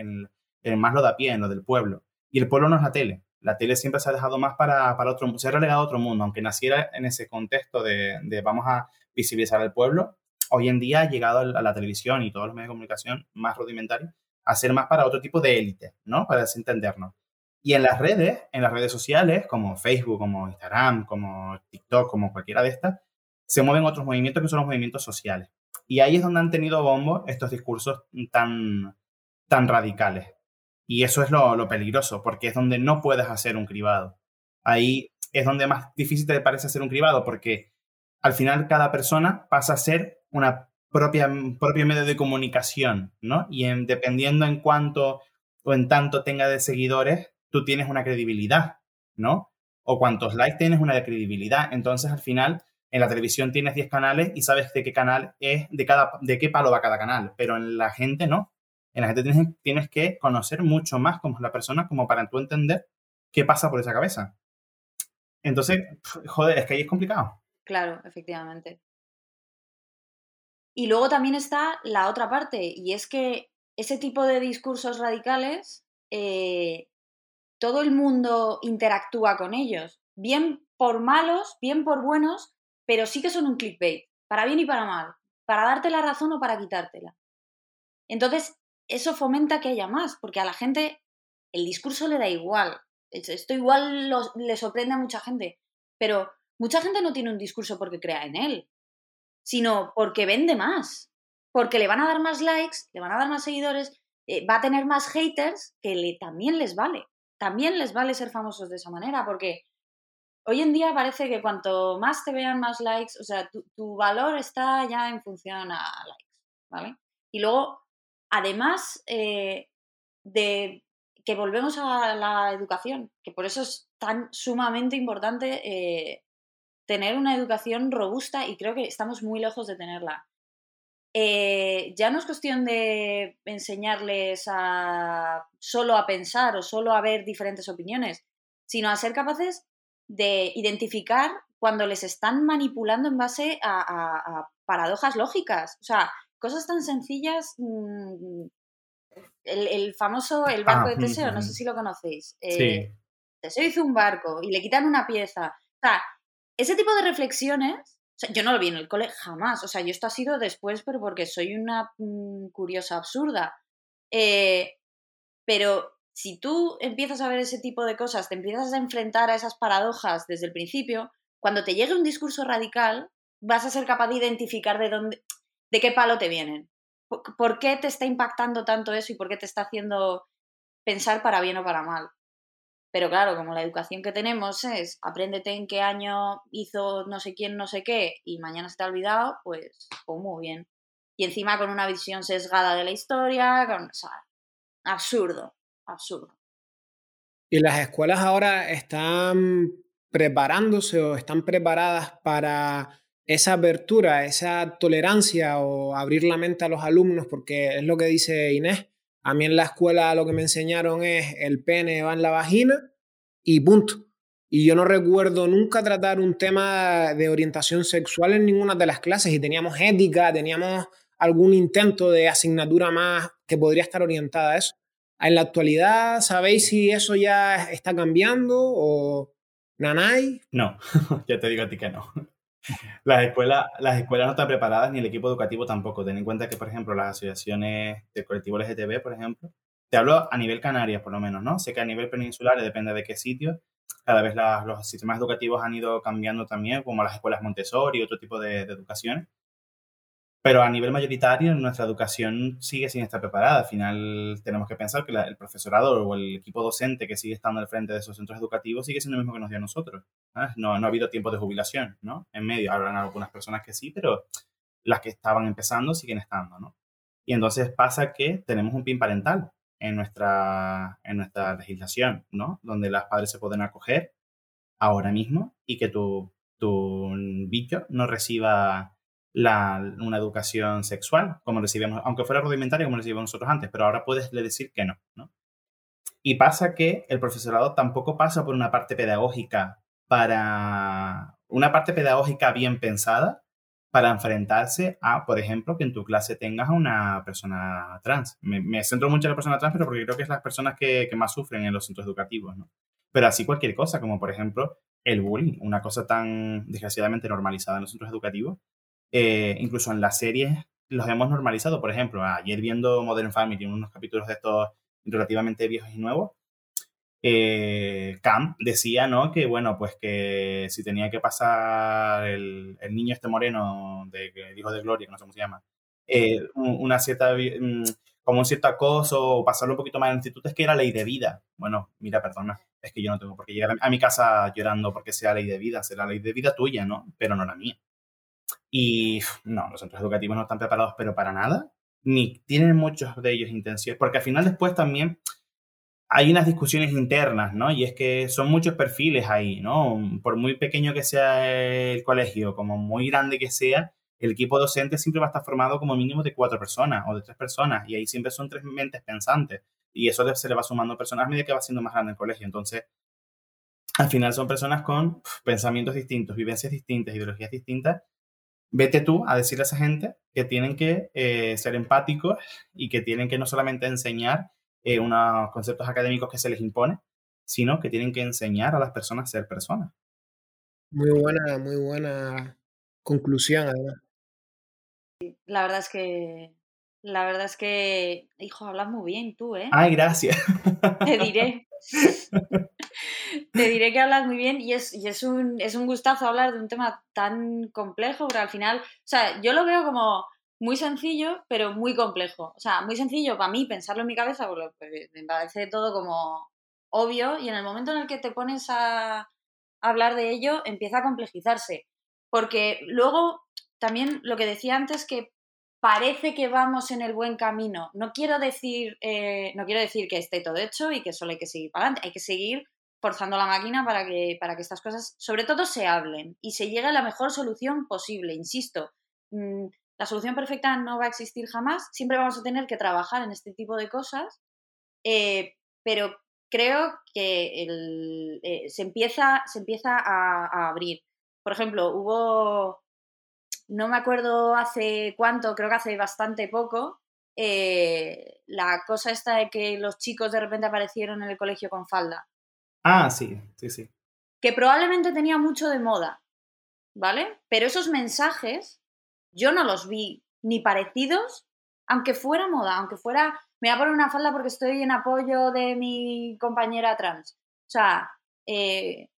en, más lo de a pie, en lo del pueblo. Y el pueblo no es la tele. La tele siempre se ha dejado más para, para otro se ha relegado a otro mundo, aunque naciera en ese contexto de, de vamos a visibilizar al pueblo, hoy en día ha llegado a la televisión y todos los medios de comunicación más rudimentarios a ser más para otro tipo de élite, ¿no? Para desentendernos. Y en las redes, en las redes sociales, como Facebook, como Instagram, como TikTok, como cualquiera de estas, se mueven otros movimientos que son los movimientos sociales. Y ahí es donde han tenido bombo estos discursos tan, tan radicales. Y eso es lo, peligroso, porque es donde no puedes hacer un cribado. Ahí es donde más difícil te parece hacer un cribado, porque al final cada persona pasa a ser una propia propio medio de comunicación, ¿no? Y en, dependiendo en cuánto o en tanto tenga de seguidores, tú tienes una credibilidad, ¿no? O cuántos likes tienes una credibilidad. Entonces, al final, en la televisión tienes 10 canales y sabes de qué canal es, de, cada, de qué palo va cada canal, pero en la gente no. En la gente tienes, tienes que conocer mucho más como la persona como para tú entender qué pasa por esa cabeza. Entonces, joder, es que ahí es complicado. Claro, efectivamente. Y luego también está la otra parte, y es que ese tipo de discursos radicales, eh, todo el mundo interactúa con ellos, bien por malos, bien por buenos, pero sí que son un clickbait, para bien y para mal, para darte la razón o para quitártela. Entonces, eso fomenta que haya más, porque a la gente el discurso le da igual. Esto igual le sorprende a mucha gente, pero mucha gente no tiene un discurso porque crea en él, sino porque vende más, porque le van a dar más likes, le van a dar más seguidores, eh, va a tener más haters que le, también les vale. También les vale ser famosos de esa manera, porque hoy en día parece que cuanto más te vean, más likes, o sea, tu, valor está ya en función a likes, ¿vale? Y luego, además eh, de que volvemos a la educación, que por eso es tan sumamente importante eh, tener una educación robusta y creo que estamos muy lejos de tenerla. Eh, ya no es cuestión de enseñarles a solo a pensar o solo a ver diferentes opiniones, sino a ser capaces de identificar cuando les están manipulando en base a, paradojas lógicas. O sea, cosas tan sencillas. Mm, el, famoso el barco ah, de Teseo, no sé si lo conocéis. Eh, Teseo hizo un barco y le quitan una pieza. O sea, ese tipo de reflexiones. yo no lo vi en el cole jamás. O sea, yo esto ha sido después, pero porque soy una mm, curiosa absurda. Eh, pero si tú empiezas a ver ese tipo de cosas, te empiezas a enfrentar a esas paradojas desde el principio, cuando te llegue un discurso radical, vas a ser capaz de identificar de dónde, de qué palo te vienen. ¿Por qué te está impactando tanto eso y por qué te está haciendo pensar para bien o para mal? Pero claro, como la educación que tenemos es apréndete en qué año hizo no sé quién, no sé qué, y mañana se te ha olvidado, pues, pues muy bien. Y encima con una visión sesgada de la historia, con, absurdo absurdo. ¿Y las escuelas ahora están preparándose o están preparadas para esa apertura, esa tolerancia o abrir la mente a los alumnos? Porque es lo que dice Inés. A mí en la escuela lo que me enseñaron es el pene va en la vagina y punto. Y yo no recuerdo nunca tratar un tema de orientación sexual en ninguna de las clases y teníamos ética, teníamos algún intento de asignatura más que podría estar orientada a eso. En la actualidad, ¿sabéis si eso ya está cambiando o Nanay? No, ya te digo a ti que no. las, escuelas, las escuelas no están preparadas ni el equipo educativo tampoco. Ten en cuenta que, por ejemplo, las asociaciones del colectivo LGTB, por ejemplo, te hablo a nivel Canarias, por lo menos, ¿no? Sé que a nivel peninsular, depende de qué sitio, cada vez los sistemas educativos han ido cambiando también, como las escuelas Montessori y otro tipo de, de educación. Pero a nivel mayoritario, nuestra educación sigue sin estar preparada. Al final, tenemos que pensar que el profesorado o el equipo docente que sigue estando al frente de esos centros educativos sigue siendo lo mismo que nos dio a nosotros. No, no ha habido tiempo de jubilación, ¿no? En medio. Habrán algunas personas que sí, pero las que estaban empezando siguen estando, ¿no? Y entonces pasa que tenemos un PIN parental en nuestra, en nuestra legislación, ¿no? Donde las padres se pueden acoger ahora mismo y que tu, tu bicho no reciba una educación sexual, como recibimos, aunque fuera rudimentaria como recibimos nosotros antes, pero ahora puedes decir que no. Y pasa que el profesorado tampoco pasa por una parte pedagógica para una parte pedagógica bien pensada para enfrentarse a, por ejemplo, que en tu clase tengas a una persona trans. Me, centro mucho en la persona trans, pero porque creo que es las personas que, que, más sufren en los centros educativos, ¿no? Pero así cualquier cosa, como por ejemplo el bullying, una cosa tan desgraciadamente normalizada en los centros educativos, eh, incluso en las series los hemos normalizado. Por ejemplo, ayer viendo Modern Family, unos capítulos de estos relativamente viejos y nuevos, eh, Cam decía, ¿no? Que bueno, pues que si tenía que pasar el, niño este moreno, de, el hijo de Gloria, no sé cómo se llama, eh, una cierta, mm, como un cierto acoso o pasarlo un poquito más en el instituto, es que era ley de vida. Bueno, mira, perdona, es que yo no tengo por qué llegar a mi casa llorando porque sea ley de vida, será ley de vida tuya, ¿no? Pero no la mía. Y no, los centros educativos no están preparados, pero para nada, ni tienen muchos de ellos intenciones, porque al final después también hay unas discusiones internas, ¿no? Y es que son muchos perfiles ahí, ¿no? Por muy pequeño que sea el colegio, como muy grande que sea, el equipo docente siempre va a estar formado como mínimo de cuatro personas o de tres personas, y ahí siempre son tres mentes pensantes, y eso se le va sumando personas a medida que va siendo más grande el colegio. Entonces, al final son personas con pensamientos distintos, vivencias distintas, ideologías distintas, vete tú a decirle a esa gente que tienen que eh, ser empáticos y que tienen que no solamente enseñar eh, unos conceptos académicos que se les impone, sino que tienen que enseñar a las personas a ser personas. Muy buena, muy buena conclusión, además. La verdad es que, la verdad es que, hijo, hablas muy bien tú, ¿eh? Ay, gracias. Te diré. Te diré que hablas muy bien y, es, y es, un, es un gustazo hablar de un tema tan complejo, pero al final, o sea, yo lo veo como muy sencillo, pero muy complejo. O sea, muy sencillo para mí pensarlo en mi cabeza, porque me parece todo como obvio, y en el momento en el que te pones a hablar de ello, empieza a complejizarse. Porque luego, también lo que decía antes, que parece que vamos en el buen camino. No quiero decir, eh, no quiero decir que esté todo hecho y que solo hay que seguir para adelante. Hay que seguir forzando la máquina para que, para que estas cosas, sobre todo, se hablen y se llegue a la mejor solución posible. Insisto, mm, la solución perfecta no va a existir jamás. Siempre vamos a tener que trabajar en este tipo de cosas, eh, pero creo que eh, se empieza, se empieza a abrir. Por ejemplo, hubo no me acuerdo hace cuánto, creo que hace bastante poco, eh, la cosa esta de que los chicos de repente aparecieron en el colegio con falda. Ah, sí, sí, sí. Que probablemente tenía mucho de moda, ¿vale? Pero esos mensajes yo no los vi ni parecidos, aunque fuera moda, aunque fuera, me voy a poner una falda porque estoy en apoyo de mi compañera trans. O sea, eh,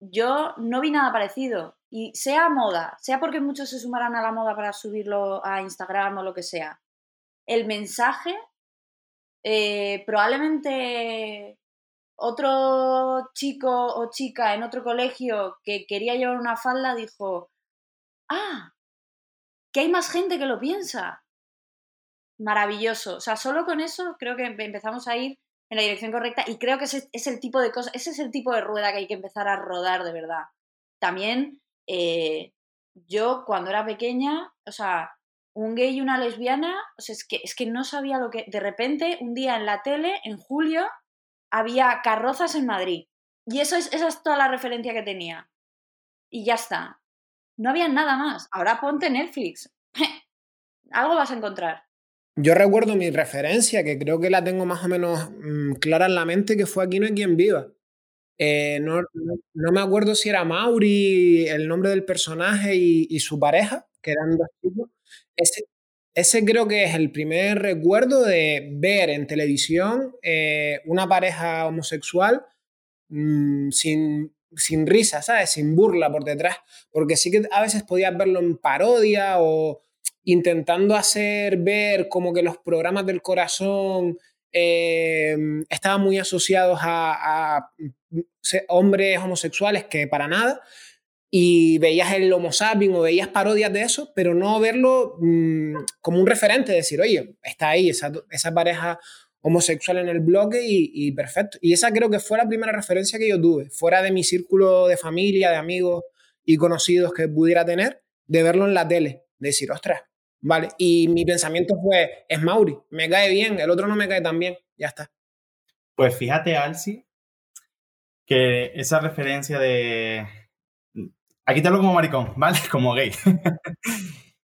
yo no vi nada parecido. Y sea moda, sea porque muchos se sumarán a la moda para subirlo a Instagram o lo que sea, el mensaje, eh, probablemente otro chico o chica en otro colegio que quería llevar una falda dijo, ah, que hay más gente que lo piensa. Maravilloso. O sea, solo con eso creo que empezamos a ir en la dirección correcta y creo que ese es el tipo de cosa, ese es el tipo de rueda que hay que empezar a rodar de verdad. También eh, yo cuando era pequeña, o sea, un gay y una lesbiana, o sea, es que, es que no sabía lo que... De repente, un día en la tele, en julio, había carrozas en Madrid. Y eso es, esa es toda la referencia que tenía. Y ya está. No había nada más. Ahora ponte Netflix. Algo vas a encontrar. Yo recuerdo mi referencia, que creo que la tengo más o menos mm, clara en la mente, que fue Aquí no hay quien viva. Eh, no, no, me acuerdo si era Mauri, el nombre del personaje y, su pareja, que eran dos chicos. Ese, ese, creo que es el primer recuerdo de ver en televisión eh, una pareja homosexual mm, sin, sin risa, ¿sabes? Sin burla por detrás. Porque sí que a veces podías verlo en parodia o intentando hacer ver como que los programas del corazón eh, estaban muy asociados a, hombres homosexuales que para nada, y veías el Homo sapiens o veías parodias de eso, pero no verlo mm, como un referente, decir, oye, está ahí esa, esa pareja homosexual en el bloque y, perfecto. Y esa creo que fue la primera referencia que yo tuve, fuera de mi círculo de familia, de amigos y conocidos que pudiera tener, de verlo en la tele, de decir, ostras, vale. Y mi pensamiento fue, es Mauri, me cae bien, el otro no me cae tan bien, ya está. Pues fíjate, Alci, que esa referencia de... Aquí te hablo como maricón, ¿vale? Como gay.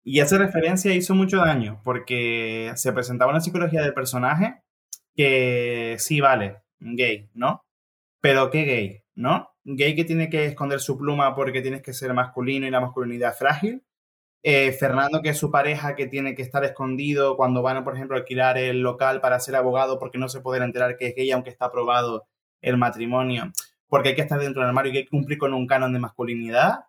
y esa referencia hizo mucho daño porque se presentaba una psicología del personaje que sí, vale, gay, ¿no? Pero ¿qué gay? ¿No? Gay que tiene que esconder su pluma porque tienes que ser masculino y la masculinidad frágil. Eh, Fernando, que es su pareja, que tiene que estar escondido cuando van, por ejemplo, a alquilar el local para ser abogado porque no se puede enterar que es gay, aunque está aprobado el matrimonio porque hay que estar dentro del armario y hay que cumplir con un canon de masculinidad.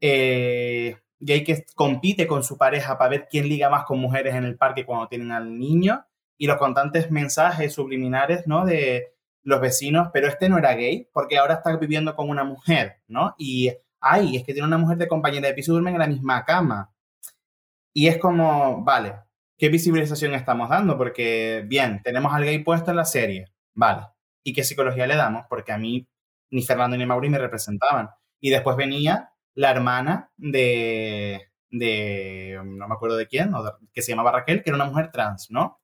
Eh, y hay que compite con su pareja para ver quién liga más con mujeres en el parque cuando tienen al niño. Y los constantes mensajes subliminares, ¿no? De los vecinos, pero este no era gay porque ahora está viviendo con una mujer, ¿no? Y, ay, es que tiene una mujer de compañera de piso, duermen en la misma cama. Y es como, vale, ¿qué visibilización estamos dando? Porque, bien, tenemos al gay puesto en la serie, vale. ¿Y qué psicología le damos? Porque a mí ni Fernando ni Mauri me representaban. Y después venía la hermana de, de no me acuerdo de quién, que se llamaba Raquel, que era una mujer trans, ¿no?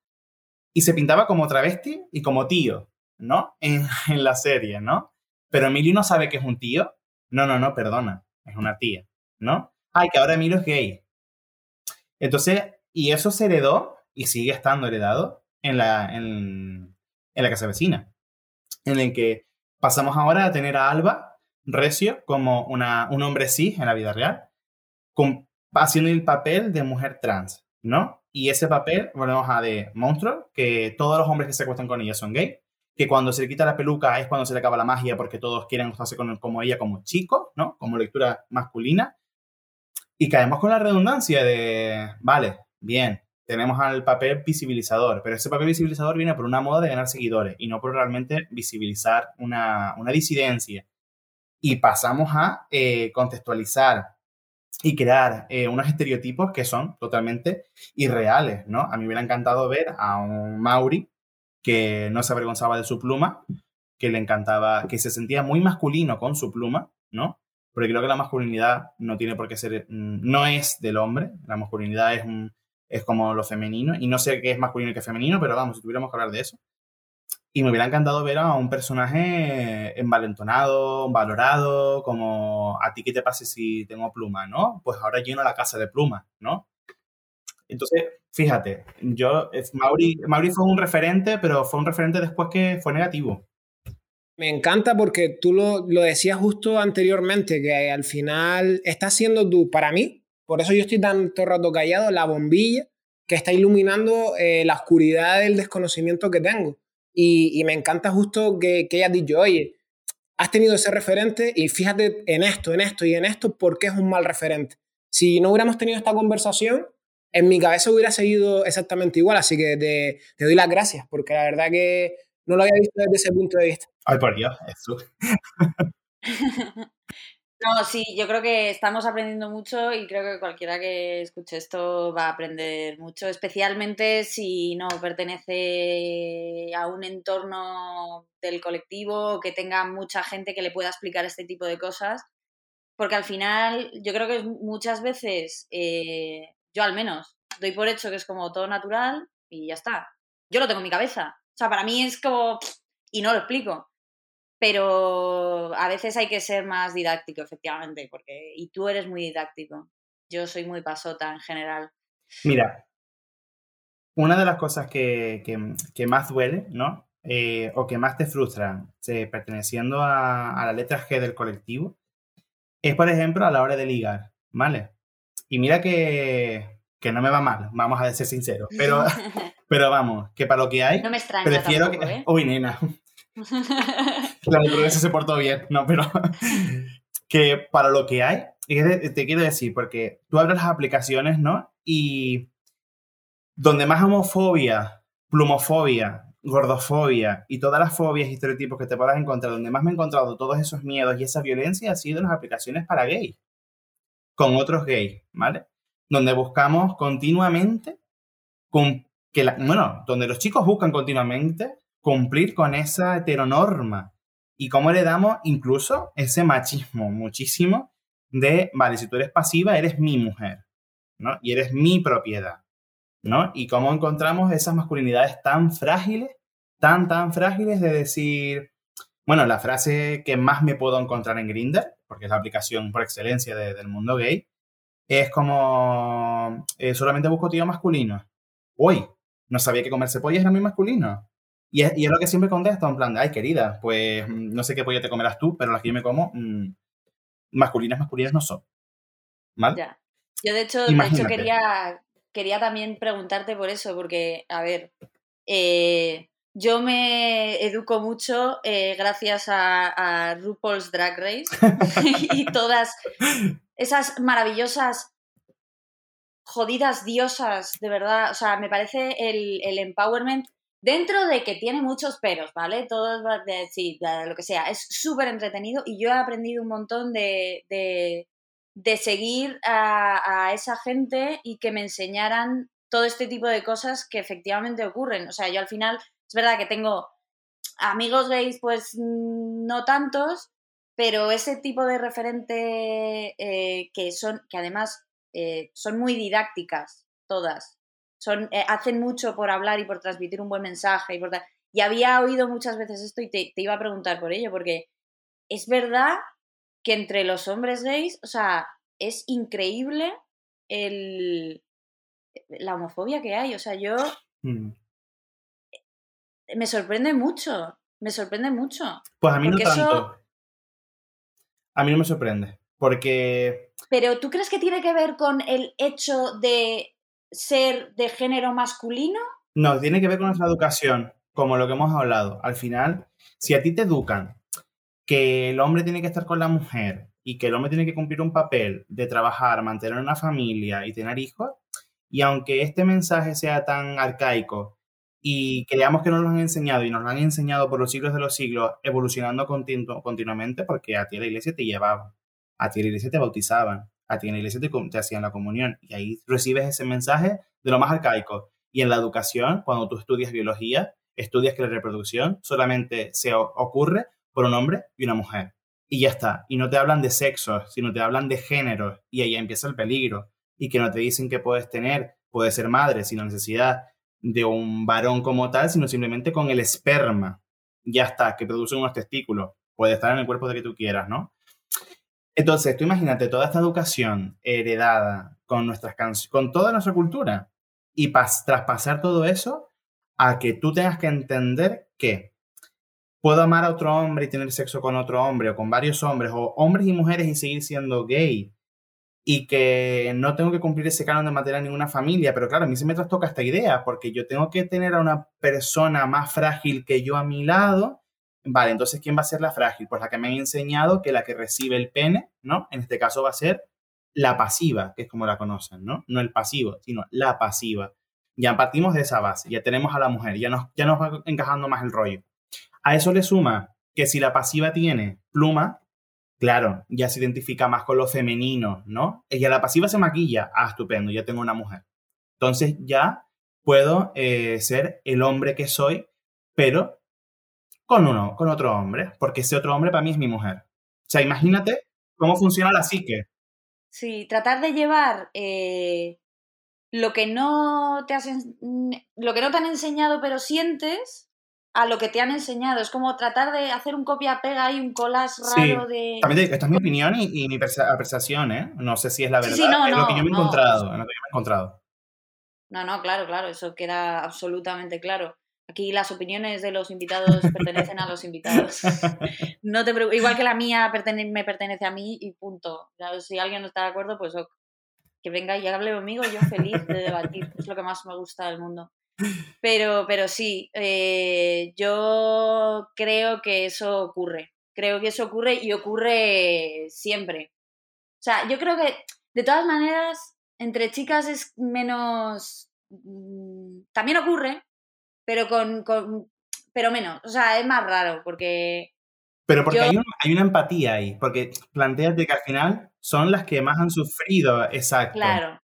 Y se pintaba como travesti y como tío, ¿no? En, en la serie, ¿no? Pero Emilio no sabe que es un tío. No, no, no, perdona, es una tía, ¿no? Ay, que ahora Emilio es gay. Entonces, y eso se heredó y sigue estando heredado en la, en, en la casa vecina, en el que Pasamos ahora a tener a Alba Recio como una, un hombre cis en la vida real, haciendo el papel de mujer trans, ¿no? Y ese papel, volvemos a de monstruo, que todos los hombres que se acuestan con ella son gay, que cuando se le quita la peluca es cuando se le acaba la magia porque todos quieren acostarse con, como ella como chico, ¿no? Como lectura masculina. Y caemos con la redundancia de, vale, bien, tenemos al papel visibilizador, pero ese papel visibilizador viene por una moda de ganar seguidores y no por realmente visibilizar una, disidencia. Y pasamos a eh, contextualizar y crear eh, unos estereotipos que son totalmente irreales, ¿no? A mí me hubiera encantado ver a un Mauri que no se avergonzaba de su pluma, que le encantaba, que se sentía muy masculino con su pluma, ¿no? Porque creo que la masculinidad no tiene por qué ser, mm, no es del hombre, la masculinidad es un, es como lo femenino. Y no sé qué es masculino y qué es femenino, pero vamos, si tuviéramos que hablar de eso. Y me hubiera encantado ver a un personaje envalentonado, valorado, como a ti qué te pase si tengo pluma, ¿no? Pues ahora lleno la casa de plumas, ¿no? Entonces, fíjate, yo, Mauri, Mauri fue un referente, pero fue un referente después que fue negativo. Me encanta porque tú lo, lo decías justo anteriormente, que al final estás siendo tú, para mí, por eso yo estoy tan todo rato callado, la bombilla que está iluminando eh, la oscuridad del desconocimiento que tengo. Y, me encanta justo que, que hayas dicho, oye, has tenido ese referente y fíjate en esto, en esto y en esto, ¿por qué es un mal referente? Si no hubiéramos tenido esta conversación, en mi cabeza hubiera seguido exactamente igual, así que te, te doy las gracias, porque la verdad que no lo había visto desde ese punto de vista. Ay, por Dios, eso. No, sí, yo creo que estamos aprendiendo mucho y creo que cualquiera que escuche esto va a aprender mucho, especialmente si no pertenece a un entorno del colectivo que tenga mucha gente que le pueda explicar este tipo de cosas, porque al final yo creo que muchas veces, eh, yo al menos, doy por hecho que es como todo natural y ya está. Yo lo tengo en mi cabeza. O sea, para mí es como... y no lo explico pero a veces hay que ser más didáctico, efectivamente, porque y tú eres muy didáctico. Yo soy muy pasota en general. Mira, una de las cosas que, que, más duele, ¿no? eh, o que más te frustran perteneciendo a, la letra G del colectivo es, por ejemplo, a la hora de ligar, ¿vale? Y mira que, que no me va mal, vamos a ser sinceros, pero, pero vamos, que para lo que hay, no me extraña prefiero que... ¿eh? Uy, nena. la de se portó bien, no, pero que para lo que hay, te quiero decir, porque tú abres las aplicaciones, ¿no? Y donde más homofobia, plumofobia, gordofobia y todas las fobias y estereotipos que te puedas encontrar, donde más me he encontrado todos esos miedos y esa violencia ha sido en las aplicaciones para gays, con otros gays, ¿vale? Donde buscamos continuamente, con, que bueno, donde los chicos buscan continuamente cumplir con esa heteronorma y cómo le damos incluso ese machismo muchísimo de, vale, si tú eres pasiva, eres mi mujer, ¿no? Y eres mi propiedad, ¿no? Y cómo encontramos esas masculinidades tan frágiles, tan, tan frágiles de decir, bueno, la frase que más me puedo encontrar en Grindr, porque es la aplicación por excelencia del mundo gay, es como, eh, solamente busco tío masculino. Uy, no sabía que comerse pollas era muy masculino. Y es, y es, lo que siempre contesto, en plan, ay, querida, pues mm, no sé qué pollo te comerás tú, pero las que yo me como, mmm, masculinas, masculinas no son. ¿Vale? Ya. Yo, de hecho, de hecho quería, quería también preguntarte por eso, porque, a ver, eh, yo me educo mucho eh, gracias a, a, RuPaul's Drag Race y todas esas maravillosas jodidas diosas, de verdad. O sea, me parece el, el empowerment Dentro de que tiene muchos peros, ¿vale? Todo, sí, lo que sea, es súper entretenido y yo he aprendido un montón de, de, seguir a, esa gente y que me enseñaran todo este tipo de cosas que efectivamente ocurren. O sea, yo al final, es verdad que tengo amigos gays, pues mm, no tantos, pero ese tipo de referente eh, que son, que además eh, son muy didácticas todas. Son, eh, hacen mucho por hablar y por transmitir un buen mensaje. Y, por y había oído muchas veces esto y te, iba a preguntar por ello, porque es verdad que entre los hombres gays, o sea, es increíble el, la homofobia que hay. O sea, yo... Mm. Me sorprende mucho, me sorprende mucho. Pues a mí no tanto. A mí no me sorprende, porque... Pero ¿tú crees que tiene que ver con el hecho de ser de género masculino? No, tiene que ver con nuestra educación, como lo que hemos hablado. Al final, si a ti te educan que el hombre tiene que estar con la mujer y que el hombre tiene que cumplir un papel de trabajar, mantener una familia y tener hijos, y aunque este mensaje sea tan arcaico y creamos que nos lo han enseñado y nos lo han enseñado por los siglos de los siglos, evolucionando continuamente, porque a ti la iglesia te llevaba, a ti la iglesia te bautizaban, a ti en la iglesia te, hacían la comunión y ahí recibes ese mensaje de lo más arcaico. Y en la educación, cuando tú estudias biología, estudias que la reproducción solamente se ocurre por un hombre y una mujer. Y ya está. Y no te hablan de sexo, sino te hablan de género. Y ahí empieza el peligro. Y que no te dicen que puedes tener, puedes ser madre sin necesidad de un varón como tal, sino simplemente con el esperma. Ya está, que produce unos testículos. Puede estar en el cuerpo de que tú quieras, ¿no? Entonces, tú imagínate toda esta educación heredada con nuestras canciones, con toda nuestra cultura, y traspasar todo eso a que tú tengas que entender que puedo amar a otro hombre y tener sexo con otro hombre, o con varios hombres, o hombres y mujeres y seguir siendo gay, y que no tengo que cumplir ese canon de mantener ninguna familia, pero claro, a mí se me trastoca esta idea, porque yo tengo que tener a una persona más frágil que yo a mi lado, Vale, entonces, ¿quién va a ser la frágil? Pues la que me han enseñado que la que recibe el pene, ¿no? En este caso va a ser la pasiva, que es como la conocen, ¿no? No el pasivo, sino la pasiva. Ya partimos de esa base, ya tenemos a la mujer, ya nos, ya nos va encajando más el rollo. A eso le suma que si la pasiva tiene pluma, claro, ya se identifica más con lo femenino, ¿no? Y a la pasiva se maquilla, ah, estupendo, ya tengo una mujer. Entonces ya puedo eh, ser el hombre que soy, pero con uno, con otro hombre, porque ese otro hombre para mí es mi mujer. O sea, imagínate cómo funciona la psique. Sí, tratar de llevar eh, lo que no te lo que no te han enseñado pero sientes a lo que te han enseñado. Es como tratar de hacer un copia-pega y un collage raro de. También esta es mi opinión y, mi apreciación, ¿eh? No sé si es la verdad. Sí, no, es lo que yo me he encontrado. Es lo que yo me he encontrado. No, no, claro, claro, eso queda absolutamente claro. Aquí las opiniones de los invitados pertenecen a los invitados. No te Igual que la mía me pertenece a mí y punto. Si alguien no está de acuerdo, pues que venga y hable conmigo, yo feliz de debatir. Es lo que más me gusta del mundo. Pero, pero sí, eh, yo creo que eso ocurre. Creo que eso ocurre y ocurre siempre. O sea, yo creo que de todas maneras, entre chicas es menos. Mm, también ocurre, pero con, con, pero menos. O sea, es más raro, porque. Pero porque hay, hay, una empatía ahí, porque planteas de que al final son las que más han sufrido, exacto. Claro.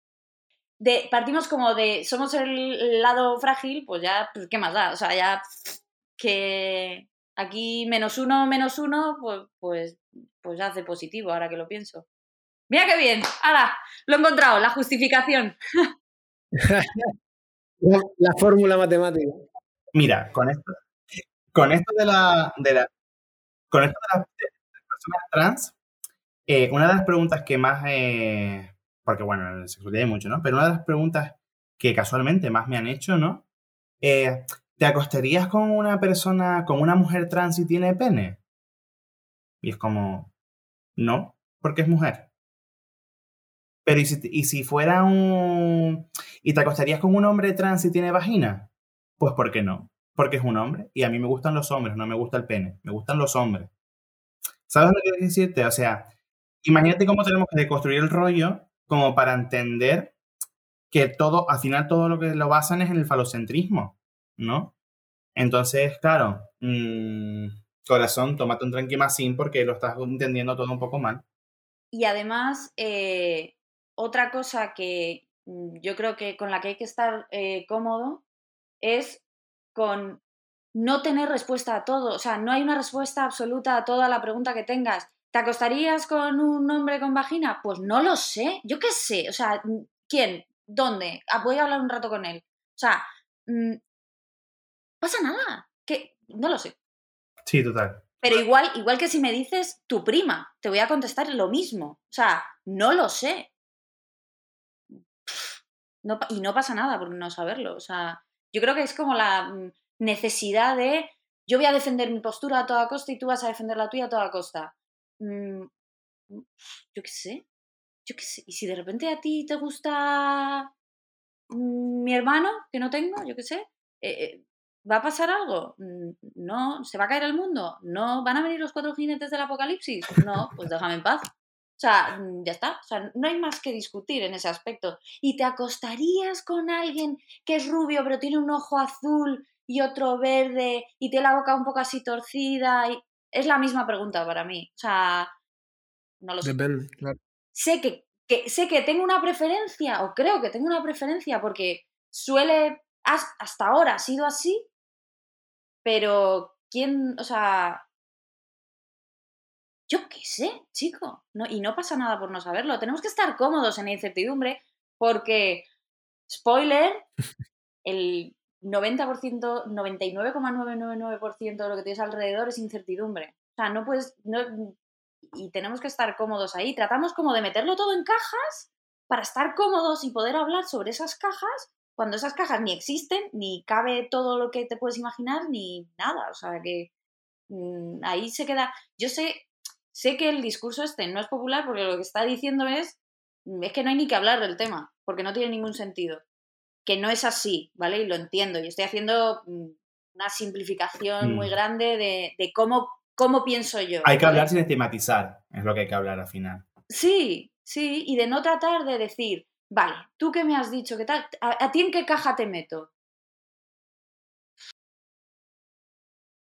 De, partimos como de, somos el lado frágil, pues ya, pues, ¿qué más da? O sea, ya que aquí menos uno, menos uno, pues, pues, pues ya hace positivo, ahora que lo pienso. Mira qué bien, ahora, lo he encontrado, la justificación. la fórmula matemática. Mira, con esto, con esto de la, de la con esto de, las personas trans, eh, una de las preguntas que más, eh, porque bueno, en sexualidad hay mucho, ¿no? Pero una de las preguntas que casualmente más me han hecho, ¿no? Eh, ¿Te acostarías con una persona, con una mujer trans y tiene pene? Y es como, no, porque es mujer. Pero ¿y si, y si fuera un... ¿Y te acostarías con un hombre trans y tiene vagina? Pues ¿por qué no? Porque es un hombre y a mí me gustan los hombres, no me gusta el pene, me gustan los hombres. ¿Sabes lo que quiero decirte? O sea, imagínate cómo tenemos que deconstruir el rollo como para entender que todo, al final todo lo que lo basan es en el falocentrismo, ¿no? Entonces, claro, mmm, corazón, tómate un tranquimacín porque lo estás entendiendo todo un poco mal. Y además, eh, otra cosa que mm, yo creo que con la que hay que estar eh, cómodo es con no tener respuesta a todo. O sea, no hay una respuesta absoluta a toda la pregunta que tengas. ¿Te acostarías con un hombre con vagina? Pues no lo sé. Yo qué sé. O sea, ¿quién? ¿Dónde? Ah, voy a hablar un rato con él. O sea, mm, pasa nada. Que no lo sé. Sí, total. Pero igual, igual que si me dices tu prima, te voy a contestar lo mismo. O sea, no lo sé. No, y no pasa nada por no saberlo. O sea, yo creo que es como la mm, necesidad de yo voy a defender mi postura a toda costa y tú vas a defender la tuya a toda costa. Mm, mm, yo qué sé. Yo qué sé. Y si de repente a ti te gusta mi hermano, que no tengo, yo qué sé, eh, eh, ¿va a pasar algo? No. ¿Se va a caer el mundo? No. ¿Van a venir los cuatro jinetes del apocalipsis? No, pues déjame en paz. O sea, mm, ya está. O sea, no hay más que discutir en ese aspecto. ¿Y te acostarías con alguien que es rubio pero tiene un ojo azul y otro verde y tiene la boca un poco así torcida? Y... Es la misma pregunta para mí. O sea, no lo sé. Depende, claro. Sé que, que, sé que tengo una preferencia, o creo que tengo una preferencia, porque suele, hasta ahora ha sido así, pero ¿quién, o sea, yo qué sé, chico. No, y no pasa nada por no saberlo. Tenemos que estar cómodos en la incertidumbre porque, spoiler, el 90%, 99,999% de lo que tienes alrededor es incertidumbre. O sea, no puedes... y tenemos que estar cómodos ahí. Tratamos como de meterlo todo en cajas para estar cómodos y poder hablar sobre esas cajas cuando esas cajas ni existen, ni cabe todo lo que te puedes imaginar, ni nada. O sea, que mm, ahí se queda... Yo sé Sé que el discurso este no es popular porque lo que está diciendo es, mm, es que no hay ni que hablar del tema, porque no tiene ningún sentido. Que no es así, ¿vale? Y lo entiendo. Y estoy haciendo mm, una simplificación muy mm. grande de, cómo, cómo pienso yo. Hay que hablar sin estigmatizar, es lo que hay que hablar al final. Sí, sí, y de no tratar de decir, vale, tú que me has dicho, ¿qué tal? ¿A, ti en qué caja te meto?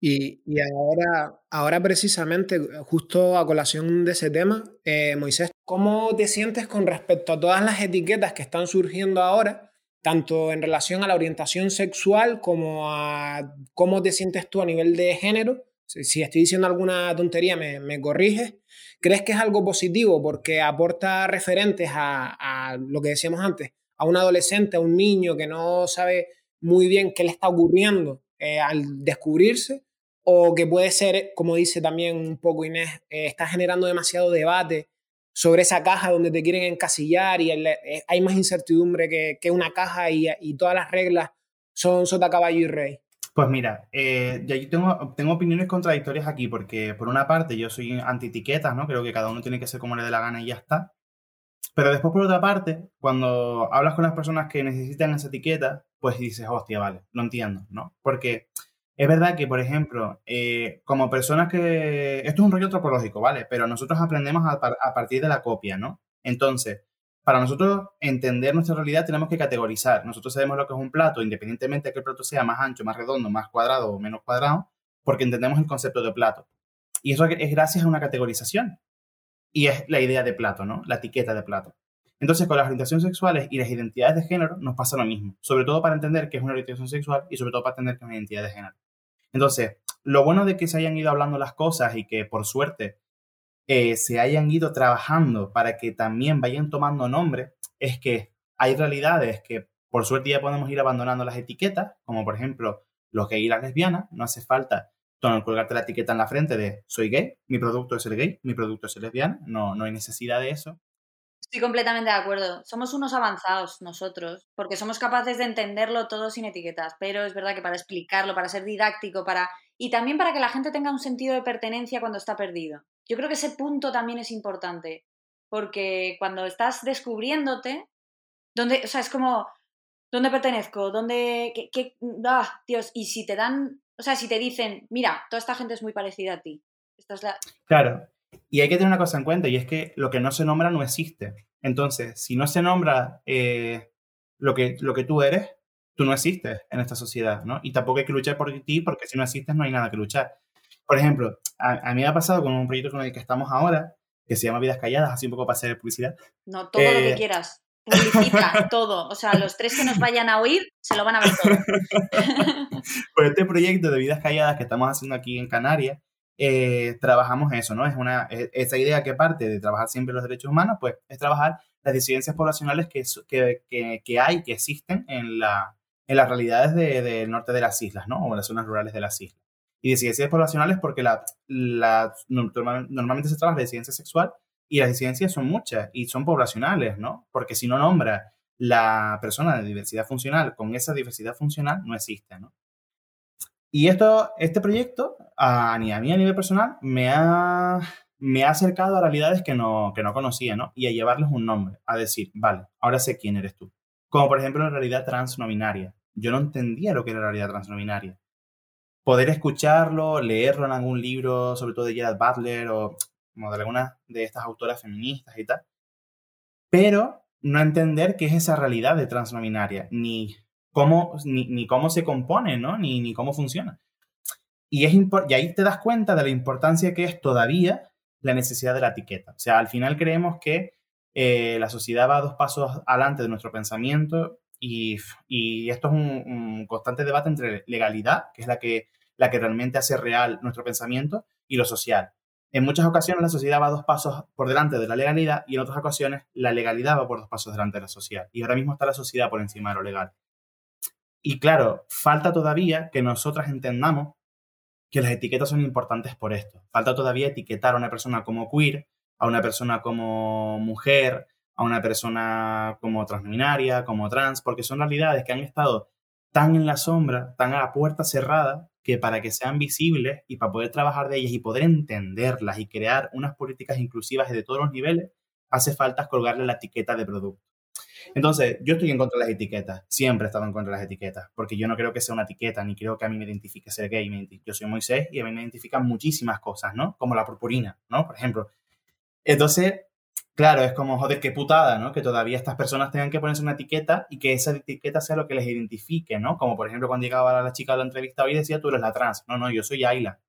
Y, ahora, ahora precisamente, justo a colación de ese tema, eh, Moisés, ¿cómo te sientes con respecto a todas las etiquetas que están surgiendo ahora, tanto en relación a la orientación sexual como a cómo te sientes tú a nivel de género? Si, estoy diciendo alguna tontería, me, me, corriges. ¿Crees que es algo positivo porque aporta referentes a, a lo que decíamos antes, a un adolescente, a un niño que no sabe muy bien qué le está ocurriendo eh, al descubrirse? O que puede ser, como dice también un poco Inés, eh, está generando demasiado debate sobre esa caja donde te quieren encasillar y eh, hay más incertidumbre que, que una caja y, y, todas las reglas son sota caballo y rey. Pues mira, eh, yo tengo, tengo opiniones contradictorias aquí, porque por una parte yo soy anti-etiquetas, ¿no? Creo que cada uno tiene que ser como le dé la gana y ya está. Pero después, por otra parte, cuando hablas con las personas que necesitan esa etiqueta, pues dices, hostia, vale, lo entiendo, ¿no? Porque es verdad que, por ejemplo, eh, como personas que... Esto es un rollo antropológico, ¿vale? Pero nosotros aprendemos a, a partir de la copia, ¿no? Entonces, para nosotros entender nuestra realidad tenemos que categorizar. Nosotros sabemos lo que es un plato, independientemente de que el plato sea más ancho, más redondo, más cuadrado o menos cuadrado, porque entendemos el concepto de plato. Y eso es gracias a una categorización. Y es la idea de plato, ¿no? La etiqueta de plato. Entonces, con las orientaciones sexuales y las identidades de género nos pasa lo mismo, sobre todo para entender qué es una orientación sexual y sobre todo para entender qué es una identidad de género. Entonces, lo bueno de que se hayan ido hablando las cosas y que por suerte eh, se hayan ido trabajando para que también vayan tomando nombre, es que hay realidades que por suerte ya podemos ir abandonando las etiquetas, como por ejemplo los gays y las lesbianas, no hace falta colgarte la etiqueta en la frente de soy gay, mi producto es el gay, mi producto es el lesbiana, no, no hay necesidad de eso. Estoy completamente de acuerdo. Somos unos avanzados nosotros, porque somos capaces de entenderlo todo sin etiquetas, pero es verdad que para explicarlo, para ser didáctico, para y también para que la gente tenga un sentido de pertenencia cuando está perdido. Yo creo que ese punto también es importante, porque cuando estás descubriéndote, donde, o sea, es como, ¿dónde pertenezco? ¿Dónde, qué, ah, Dios, y si te dan, o sea, si te dicen, mira, toda esta gente es muy parecida a ti. Esta es la... Claro, y hay que tener una cosa en cuenta, y es que lo que no se nombra no existe. Entonces, si no se nombra eh, lo, que, lo que tú eres, tú no existes en esta sociedad, ¿no? Y tampoco hay que luchar por ti, porque si no existes no hay nada que luchar. Por ejemplo, a, mí me ha pasado con un proyecto con el que estamos ahora, que se llama Vidas Calladas, así un poco para hacer publicidad. No, todo lo que eh, quieras. Publicita, todo. O sea, los tres que nos vayan a oír se lo van a ver todo. pues este proyecto de Vidas Calladas que estamos haciendo aquí en Canarias, eh, trabajamos eso, ¿no? Es una, esa idea que parte de trabajar siempre los derechos humanos, pues es trabajar las disidencias poblacionales que, que, que, hay, que existen en, la, en las realidades del norte de las islas, ¿no? O en las zonas rurales de las islas y disidencias poblacionales porque la, la, normalmente se trabaja de disidencia sexual y las disidencias son muchas y son poblacionales, ¿no? Porque si no nombra la persona de diversidad funcional con esa diversidad funcional, no existe, ¿no? Y esto, este proyecto, a, ni a mí a nivel personal, me ha, me ha acercado a realidades que no, que no conocía, ¿no? Y a llevarles un nombre, a decir, vale, ahora sé quién eres tú. Como por ejemplo la realidad transnominaria. Yo no entendía lo que era la realidad transnominaria poder escucharlo, leerlo en algún libro, sobre todo de Gerard Butler o de alguna de estas autoras feministas y tal, pero no entender qué es esa realidad de transnominaria, ni cómo, ni, cómo se compone, ¿no? Ni, ni cómo funciona. Y, es y ahí te das cuenta de la importancia que es todavía la necesidad de la etiqueta. O sea, al final creemos que eh, la sociedad va dos pasos adelante de nuestro pensamiento y, y esto es un, un, constante debate entre legalidad, que es la que la que realmente hace real nuestro pensamiento, y lo social. En muchas ocasiones la sociedad va dos pasos por delante de la legalidad y en otras ocasiones la legalidad va por dos pasos delante de la sociedad. Y ahora mismo está la sociedad por encima de lo legal. Y claro, falta todavía que nosotras entendamos que las etiquetas son importantes por esto. Falta todavía etiquetar a una persona como queer, a una persona como mujer, a una persona como transminaria, como trans, porque son realidades que han estado tan en la sombra, tan a la puerta cerrada, que para que sean visibles y para poder trabajar de ellas y poder entenderlas y crear unas políticas inclusivas de todos los niveles, hace falta colgarle la etiqueta de producto. Entonces, yo estoy en contra de las etiquetas, siempre he estado en contra de las etiquetas, porque yo no creo que sea una etiqueta, ni creo que a mí me identifique ser gay. Yo soy Moisés y a mí me identifican muchísimas cosas, ¿no? Como la purpurina, ¿no? Por ejemplo. Entonces, Claro, es como, joder, qué putada, ¿no? Que todavía estas personas tengan que ponerse una etiqueta y que esa etiqueta sea lo que les identifique, ¿no? Como por ejemplo cuando llegaba la chica a la entrevista hoy decía, tú eres la trans. No, no, yo soy Ayla.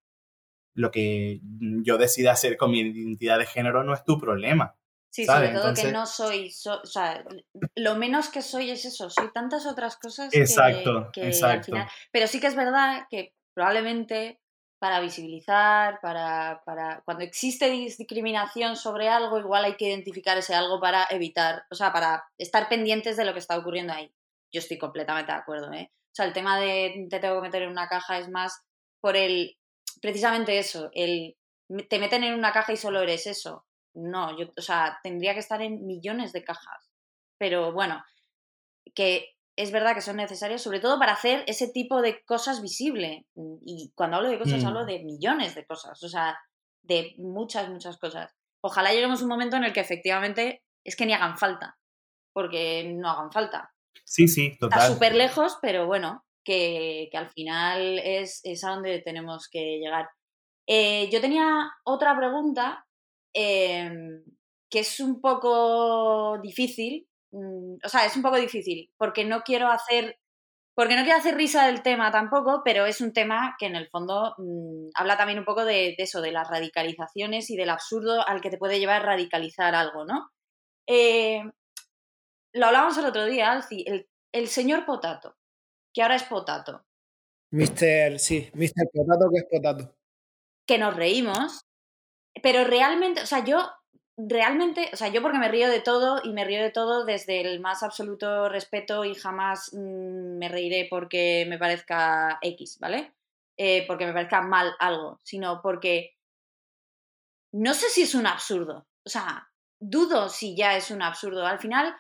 Lo que yo decida hacer con mi identidad de género no es tu problema. Sí, sobre todo que no soy, o sea, lo menos que soy es eso, soy tantas otras cosas exacto, que, exacto. Pero sí que es verdad que probablemente para visibilizar, para, para, cuando existe discriminación sobre algo, igual hay que identificar ese algo para evitar, o sea, para estar pendientes de lo que está ocurriendo ahí. Yo estoy completamente de acuerdo, ¿eh? O sea, el tema de te tengo que meter en una caja es más por el, precisamente eso, el te meten en una caja y solo eres eso. No, yo, o sea, tendría que estar en millones de cajas. Pero bueno, que es verdad que son necesarias, sobre todo para hacer ese tipo de cosas visible. Y cuando hablo de cosas, Mm. hablo de millones de cosas, o sea, de muchas, muchas cosas. Ojalá lleguemos a un momento en el que efectivamente es que ni hagan falta, porque no hagan falta. Sí, sí, Está total. súper lejos, pero bueno, que, que al final es, es a donde tenemos que llegar. Eh, yo tenía otra pregunta em, que es un poco difícil, mm, o sea, es un poco difícil, porque no quiero hacer, porque no quiero hacer risa del tema tampoco, pero es un tema que en el fondo mm, habla también un poco de, de eso, de las radicalizaciones y del absurdo al que te puede llevar radicalizar algo, ¿no? Eh, lo hablábamos el otro día, Alci, el, el señor Potato, que ahora es Potato, Mr. Sí, Mr. Potato, que es Potato. que nos reímos, pero realmente, o sea, yo realmente, o sea, yo porque me río de todo y me río de todo desde el más absoluto respeto y jamás mm, me reiré porque me parezca X, ¿vale? Eh, porque me parezca mal algo, sino porque no sé si es un absurdo, o sea, dudo si ya es un absurdo. Al final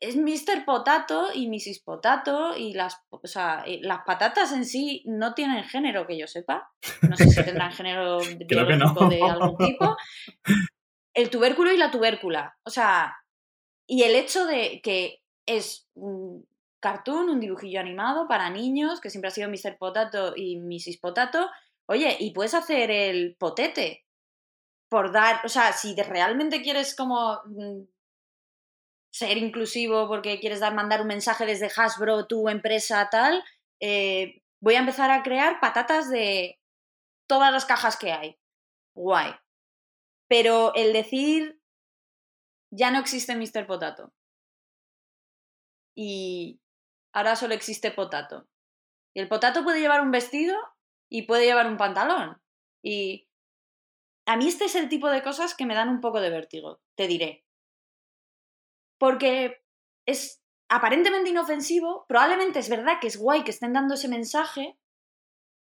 es Mr. Potato y Mrs. Potato y las, o sea, eh, las patatas en sí no tienen género que yo sepa. No sé si tendrán género no. biológico de algún tipo. El tubérculo y la tubércula. O sea, y el hecho de que es un cartoon, un dibujillo animado para niños, que siempre ha sido Mr. Potato y Mrs. Potato. Oye, y puedes hacer el potete por dar, o sea, si realmente quieres como mm, ser inclusivo porque quieres dar, mandar un mensaje desde Hasbro, tu empresa tal, eh, voy a empezar a crear patatas de todas las cajas que hay. Guay. Pero el decir ya no existe Mr. Potato. Y ahora solo existe Potato. Y el Potato puede llevar un vestido y puede llevar un pantalón. Y a mí este es el tipo de cosas que me dan un poco de vértigo, te diré. Porque es aparentemente inofensivo, probablemente es verdad que es guay que estén dando ese mensaje,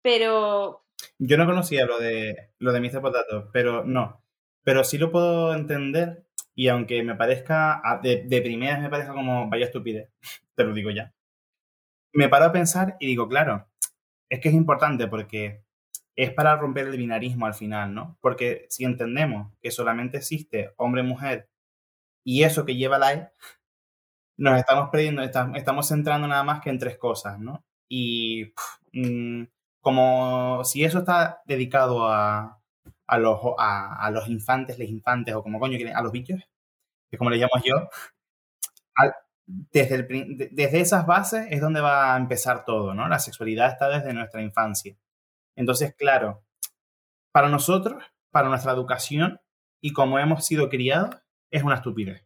pero Yo no conocía lo de lo de Mr. Potato, pero no. Pero sí lo puedo entender y aunque me parezca, de, de primeras me parezca como vaya estupidez, te lo digo ya. Me paro a pensar y digo, claro, es que es importante porque es para romper el binarismo al final, ¿no? Porque si entendemos que solamente existe hombre-mujer y eso que lleva la E, nos estamos perdiendo, esta- estamos centrando nada más que en tres cosas, ¿no? Y mm, como si eso está dedicado a, a, los, a, a los infantes, les infantes, o como coño quieren, a los bichos, que como le llamo yo, desde, desde esas bases es donde va a empezar todo, ¿no? La sexualidad está desde nuestra infancia. Entonces, claro, para nosotros, para nuestra educación y como hemos sido criados, es una estupidez.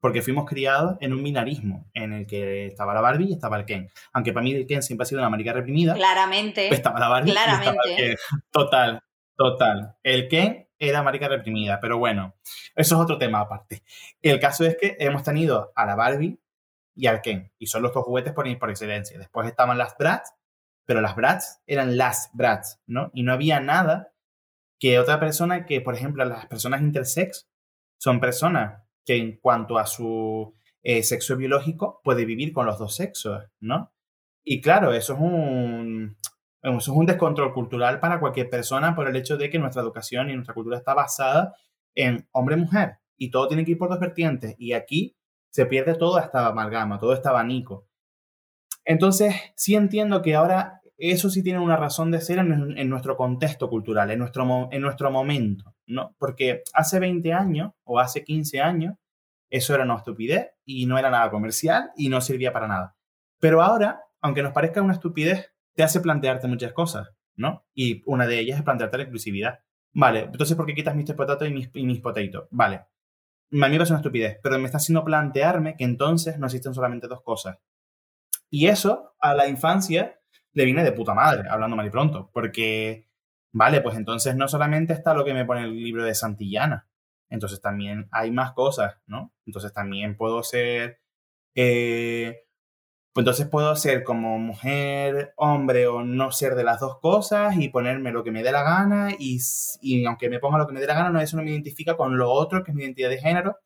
Porque fuimos criados en un binarismo en el que estaba la Barbie y estaba el Ken. Aunque para mí el Ken siempre ha sido una marica reprimida, claramente, estaba la Barbie y estaba el claramente. Ken. Total, total. El Ken era marica reprimida, pero bueno, eso es otro tema aparte. El caso es que hemos tenido a la Barbie y al Ken, y son los dos juguetes por, por excelencia. Después estaban las Bratz, pero las Bratz eran las Bratz, ¿no? Y no había nada que otra persona que, por ejemplo, las personas intersex son personas que en cuanto a su eh, sexo biológico puede vivir con los dos sexos, ¿no? Y claro, eso es un, eso es un descontrol cultural para cualquier persona por el hecho de que nuestra educación y nuestra cultura está basada en hombre-mujer y todo tiene que ir por dos vertientes y aquí se pierde toda esta amalgama, todo este abanico. Entonces, sí entiendo que ahora eso sí tiene una razón de ser en, en nuestro contexto cultural, en nuestro, en nuestro momento, ¿no? Porque hace 20 años o hace 15 años eso era una estupidez y no era nada comercial y no servía para nada. Pero ahora, aunque nos parezca una estupidez, te hace plantearte muchas cosas, ¿no? Y una de ellas es plantearte la inclusividad. Vale, entonces ¿por qué quitas Mr. Potato y mis, y mis Potato? Vale, a mí me parece una estupidez, pero me está haciendo plantearme que entonces no existen solamente dos cosas. Y eso a la infancia le viene de puta madre, hablando mal y pronto, porque, vale, pues entonces no solamente está lo que me pone el libro de Santillana, entonces también hay más cosas, ¿no? Entonces también puedo ser, eh, pues entonces puedo ser como mujer, hombre o no ser de las dos cosas y ponerme lo que me dé la gana y, y aunque me ponga lo que me dé la gana, no, eso no me identifica con lo otro que es mi identidad de género.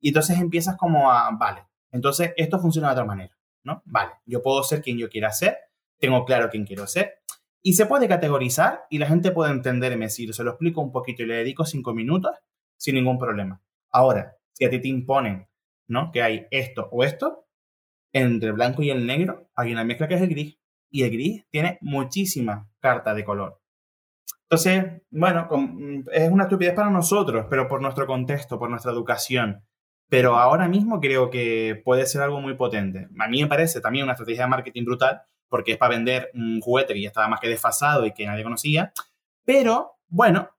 Y entonces empiezas como a, vale, Entonces, esto funciona de otra manera, ¿no? Vale, yo puedo ser quien yo quiera ser, tengo claro quién quiero ser, y se puede categorizar y la gente puede entenderme si se lo explico un poquito y le dedico cinco minutos sin ningún problema. Ahora, si a ti te imponen, ¿no? Que hay esto o esto, entre el blanco y el negro hay una mezcla que es el gris. Y el gris tiene muchísima carta de color. Entonces, bueno, es una estupidez para nosotros, pero por nuestro contexto, por nuestra educación. Pero ahora mismo creo que puede ser algo muy potente. A mí me parece también una estrategia de marketing brutal, porque es para vender un juguete que ya estaba más que desfasado y que nadie conocía. Pero, bueno,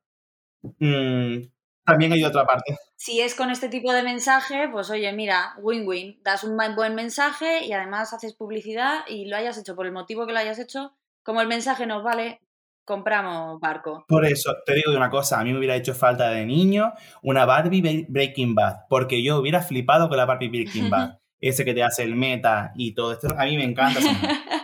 mmm, también hay otra parte. Si es con este tipo de mensaje, pues oye, mira, win-win, das un buen mensaje y además haces publicidad y lo hayas hecho por el motivo que lo hayas hecho, como el mensaje nos vale, compramos barco. Por eso, te digo una cosa, a mí me hubiera hecho falta de niño una Barbie Breaking Bad, porque yo hubiera flipado con la Barbie Breaking Bad. Ese que te hace el meta y todo esto, a mí me encanta.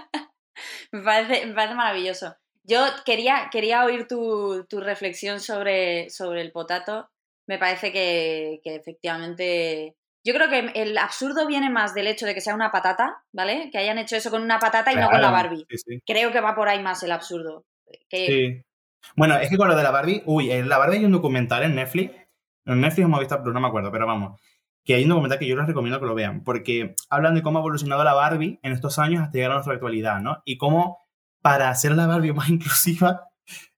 me, parece, me parece maravilloso. Yo quería, quería oír tu, tu reflexión sobre, sobre el potato me parece que, efectivamente yo creo que el absurdo viene más del hecho de que sea una patata, ¿vale? Que hayan hecho eso con una patata y no con la Barbie. Creo que va por ahí más el absurdo. Sí. Bueno, es que con lo de la Barbie, uy, en la Barbie hay un documental en Netflix, en Netflix hemos visto, pero no me acuerdo, pero vamos, que hay un documental que yo les recomiendo que lo vean, porque hablan de cómo ha evolucionado la Barbie en estos años hasta llegar a nuestra actualidad, ¿no? Y cómo para hacer la Barbie más inclusiva,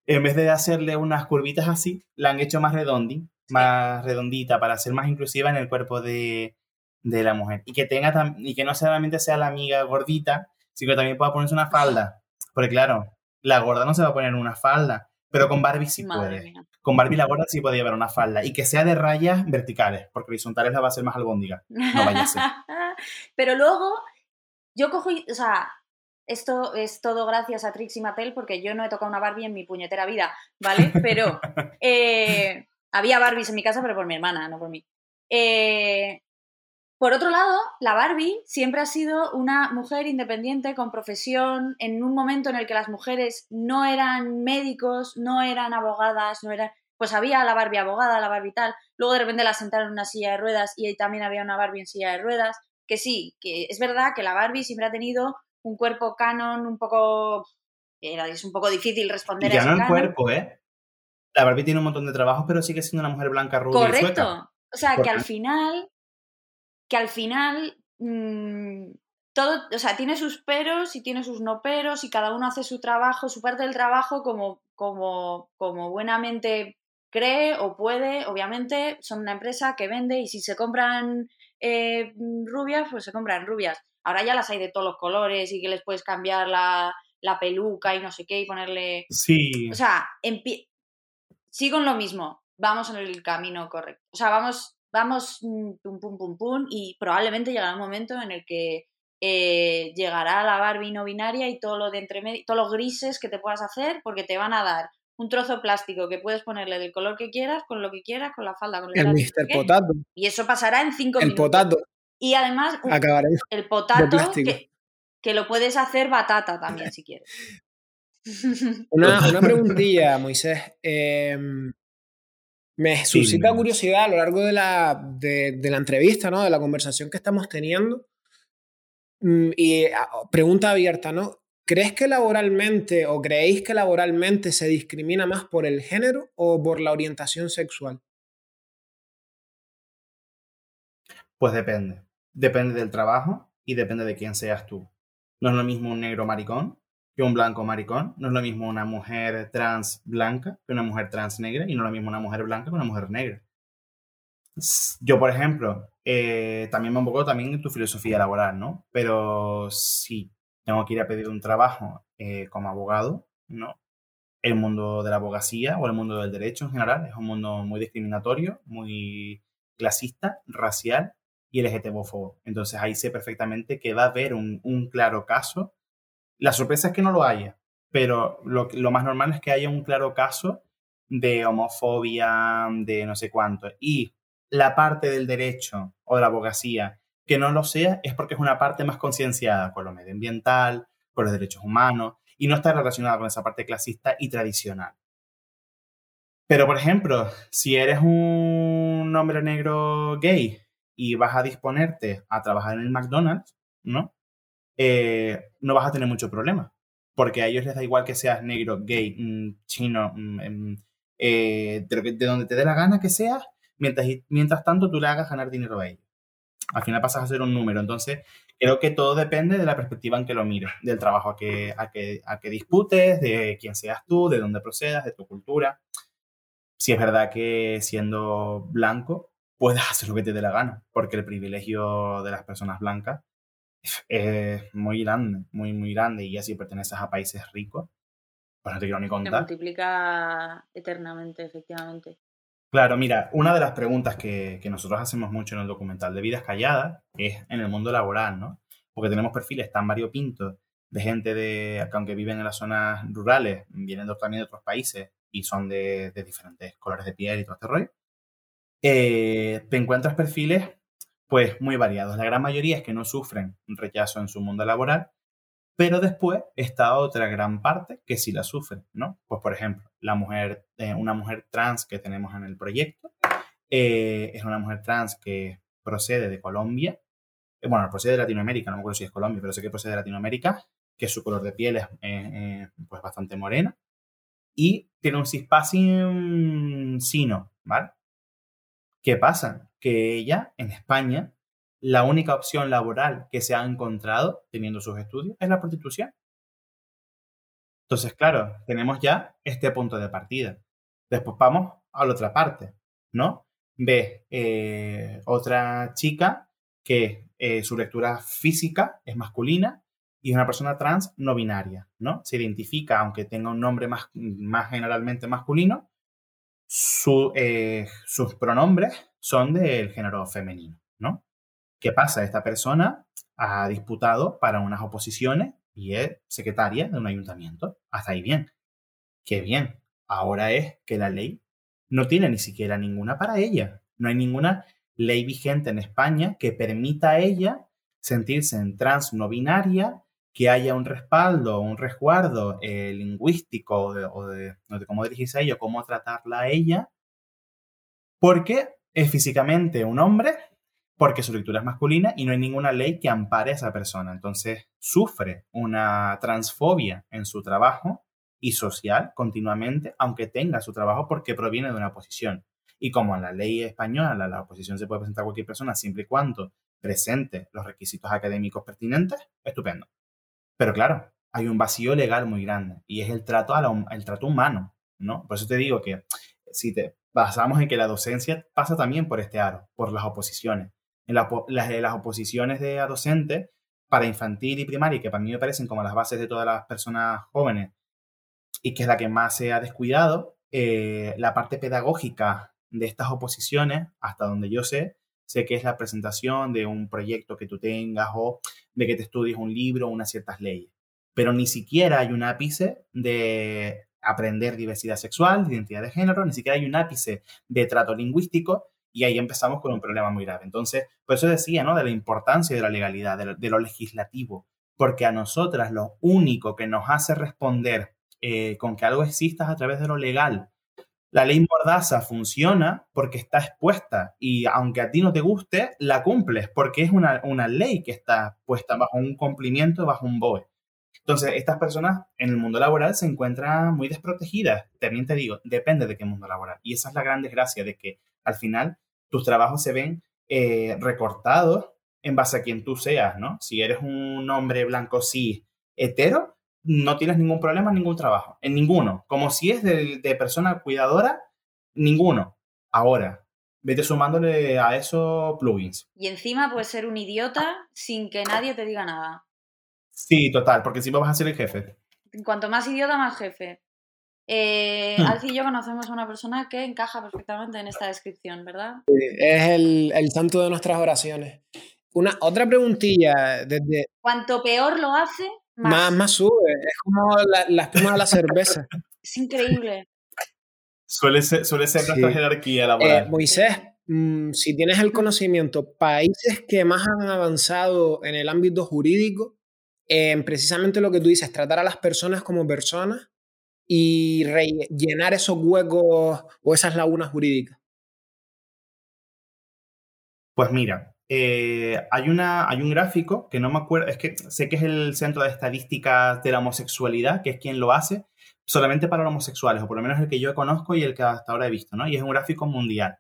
en vez de hacerle unas curvitas así, la han hecho más redondi más redondita para ser más inclusiva en el cuerpo de, la mujer. Y que, tenga y que no solamente sea la amiga gordita, sino que también pueda ponerse una falda. Porque claro, la gorda no se va a poner una falda, pero con Barbie sí puede. Con Barbie la gorda sí puede llevar una falda y que sea de rayas verticales, porque horizontales la va a ser más albóndiga. No vaya a ser. pero luego, yo cojo, o sea, esto es todo gracias a Trixie Mattel porque yo no he tocado una Barbie en mi puñetera vida, ¿vale? Pero eh, había Barbies en mi casa, pero por mi hermana, no por mí. Eh, por otro lado, la Barbie siempre ha sido una mujer independiente con profesión en un momento en el que las mujeres no eran médicos, no eran abogadas, no eran... Pues había la Barbie abogada, la Barbie tal. Luego de repente la sentaron en una silla de ruedas y ahí también había una Barbie en silla de ruedas. Que sí, que es verdad que la Barbie siempre ha tenido un cuerpo canon un poco... Es un poco difícil responder y ya no el cuerpo, ¿eh? la Barbie tiene un montón de trabajos, pero sigue siendo una mujer blanca, rubia Correcto. O sea, que al final, que al final, mm, todo, o sea, tiene sus peros y tiene sus no peros y cada uno hace su trabajo, su parte del trabajo como, como, como buenamente cree o puede. Obviamente, son una empresa que vende y si se compran eh, rubias, pues se compran rubias. Ahora ya las hay de todos los colores y que les puedes cambiar la, la peluca y no sé qué y ponerle... Sí. O sea, sigo en lo mismo, vamos en el camino correcto. O sea, vamos, vamos mm, pum, pum, pum, pum, y probablemente llegará un momento en el que eh, llegará la Barbie no binaria y todo lo de entre medio, todos los grises que te puedas hacer, porque te van a dar un trozo de plástico que puedes ponerle del color que quieras, con lo que quieras, con la falda, con el, Mr. Potato. Y eso pasará en cinco minutos. El potato. Y además, el potato que, que, lo puedes hacer batata también si quieres. Una, una preguntilla, Moisés. Em, me suscita curiosidad a lo largo de la, de, la entrevista, ¿no? De la conversación que estamos teniendo. Mm, y ah, pregunta abierta, ¿no? ¿Crees que laboralmente o creéis que laboralmente se discrimina más por el género o por la orientación sexual? Pues depende. Depende del trabajo y depende de quién seas tú. No es lo mismo un negro maricón que un blanco maricón. No es lo mismo una mujer trans blanca que una mujer trans negra y no es lo mismo una mujer blanca que una mujer negra. Yo, por ejemplo, eh, también me poco también en tu filosofía laboral, ¿no? Pero si tengo que ir a pedir un trabajo eh, como abogado, ¿no? El mundo de la abogacía o el mundo del derecho en general es un mundo muy discriminatorio, muy clasista, racial y LGTBófobo. Entonces ahí sé perfectamente que va a haber un, un claro caso la sorpresa es que no lo haya, pero lo, más normal es que haya un claro caso de homofobia, de no sé cuánto. Y la parte del derecho o de la abogacía que no lo sea es porque es una parte más concienciada con lo medioambiental, con los derechos humanos y no está relacionada con esa parte clasista y tradicional. Pero, por ejemplo, si eres un hombre negro gay y vas a disponerte a trabajar en el McDonald's, ¿no? Eh, no vas a tener mucho problema. Porque a ellos les da igual que seas negro, gay, mm, chino, mm, em, eh, de, de, donde te dé la gana que seas, mientras, mientras tanto tú le hagas ganar dinero a ellos. Al final pasas a ser un número. Entonces, creo que todo depende de la perspectiva en que lo mires, del trabajo a que, a que, a que disputes, de quién seas tú, de dónde procedas, de tu cultura. Si es verdad que siendo blanco puedes hacer lo que te dé la gana, porque el privilegio de las personas blancas es muy grande, muy, muy grande, y ya si perteneces a países ricos, pues no te quiero ni contar. Se multiplica eternamente, efectivamente. Claro, mira, una de las preguntas que, que, nosotros hacemos mucho en el documental de Vidas Calladas es en el mundo laboral, ¿no? Porque tenemos perfiles tan variopintos de gente de, que aunque viven en las zonas rurales, vienen también de otros países y son de, de diferentes colores de piel y todo este rollo. Eh, te encuentras perfiles pues muy variados. La gran mayoría es que no sufren un rechazo en su mundo laboral, pero después está otra gran parte que sí la sufre, ¿no? Pues por ejemplo, la mujer, eh, una mujer trans que tenemos en el proyecto, eh, es una mujer trans que procede de Colombia, eh, bueno, procede de Latinoamérica, no me acuerdo si es Colombia, pero sé que procede de Latinoamérica, que su color de piel es pues bastante morena, y tiene un cispassing sino, ¿vale? ¿Qué pasa? Que ella, en España, la única opción laboral que se ha encontrado teniendo sus estudios es la prostitución. Entonces, claro, tenemos ya este punto de partida. Después vamos a la otra parte, ¿no? Ve eh, otra chica que eh, su lectura física es masculina y es una persona trans no binaria, ¿no? Se identifica, aunque tenga un nombre más, más generalmente masculino, su, eh, sus pronombres son del género femenino, ¿no? ¿Qué pasa? Esta persona ha disputado para unas oposiciones y es secretaria de un ayuntamiento. Hasta ahí bien. Qué bien. Ahora es que la ley no tiene ni siquiera ninguna para ella. No hay ninguna ley vigente en España que permita a ella sentirse en trans no binaria, que haya un respaldo, un resguardo eh, lingüístico o de, cómo dirigirse a ella, cómo tratarla a ella, porque es físicamente un hombre porque su lectura es masculina y no hay ninguna ley que ampare a esa persona. Entonces sufre una transfobia en su trabajo y social continuamente, aunque tenga su trabajo porque proviene de una oposición. Y como en la ley española la oposición se puede presentar a cualquier persona siempre y cuando presente los requisitos académicos pertinentes, estupendo. Pero claro, hay un vacío legal muy grande y es el trato, a el trato humano, ¿no? Por eso te digo que si te basamos en que la docencia pasa también por este aro, por las oposiciones en las, oposiciones de a docente para infantil y primaria, que para mí me parecen como las bases de todas las personas jóvenes y que es la que más se ha descuidado, eh, la parte pedagógica de estas oposiciones, hasta donde yo sé, sé que es la presentación de un proyecto que tú tengas o de que te estudies un libro o unas ciertas leyes. Pero ni siquiera hay un ápice de aprender diversidad sexual, identidad de género, ni siquiera hay un ápice de trato lingüístico y ahí empezamos con un problema muy grave. Entonces, por eso decía, ¿no? De la importancia de la legalidad, de lo, legislativo, porque a nosotras lo único que nos hace responder eh, con que algo exista a través de lo legal. La ley mordaza funciona porque está expuesta y aunque a ti no te guste, la cumples porque es una, una ley que está puesta bajo un cumplimiento, bajo un BOE. Entonces, estas personas en el mundo laboral se encuentran muy desprotegidas. También te digo, depende de qué mundo laboral. Y esa es la gran desgracia de que al final tus trabajos se ven eh, recortados en base a quien tú seas, ¿no? Si eres un hombre blanco sí hetero, no tienes ningún problema en ningún trabajo, en ninguno. Como si es de, persona cuidadora, ninguno. Ahora, vete sumándole a eso plugins. Y encima puedes ser un idiota sin que nadie te diga nada. Sí, total, porque encima vas a ser el jefe. Cuanto más idiota, más jefe. Eh, hmm. Alci y yo conocemos a una persona que encaja perfectamente en esta descripción, ¿verdad? es el, el santo de nuestras oraciones. Una, otra preguntilla desde... Cuanto peor lo hace, más, más, sube. Es como la, la espuma de la cerveza. es increíble. Suele ser, suele ser nuestra jerarquía laboral. Eh, Moisés, mm, si tienes el conocimiento, países que más han avanzado en el ámbito jurídico, en precisamente lo que tú dices, tratar a las personas como personas, y rellenar esos huecos o esas lagunas jurídicas? Pues mira, eh, hay, una, hay un gráfico que no me acuerdo, es que sé que es el Centro de Estadísticas de la Homosexualidad, que es quien lo hace, solamente para homosexuales, o por lo menos el que yo conozco y el que hasta ahora he visto, ¿no? Y es un gráfico mundial.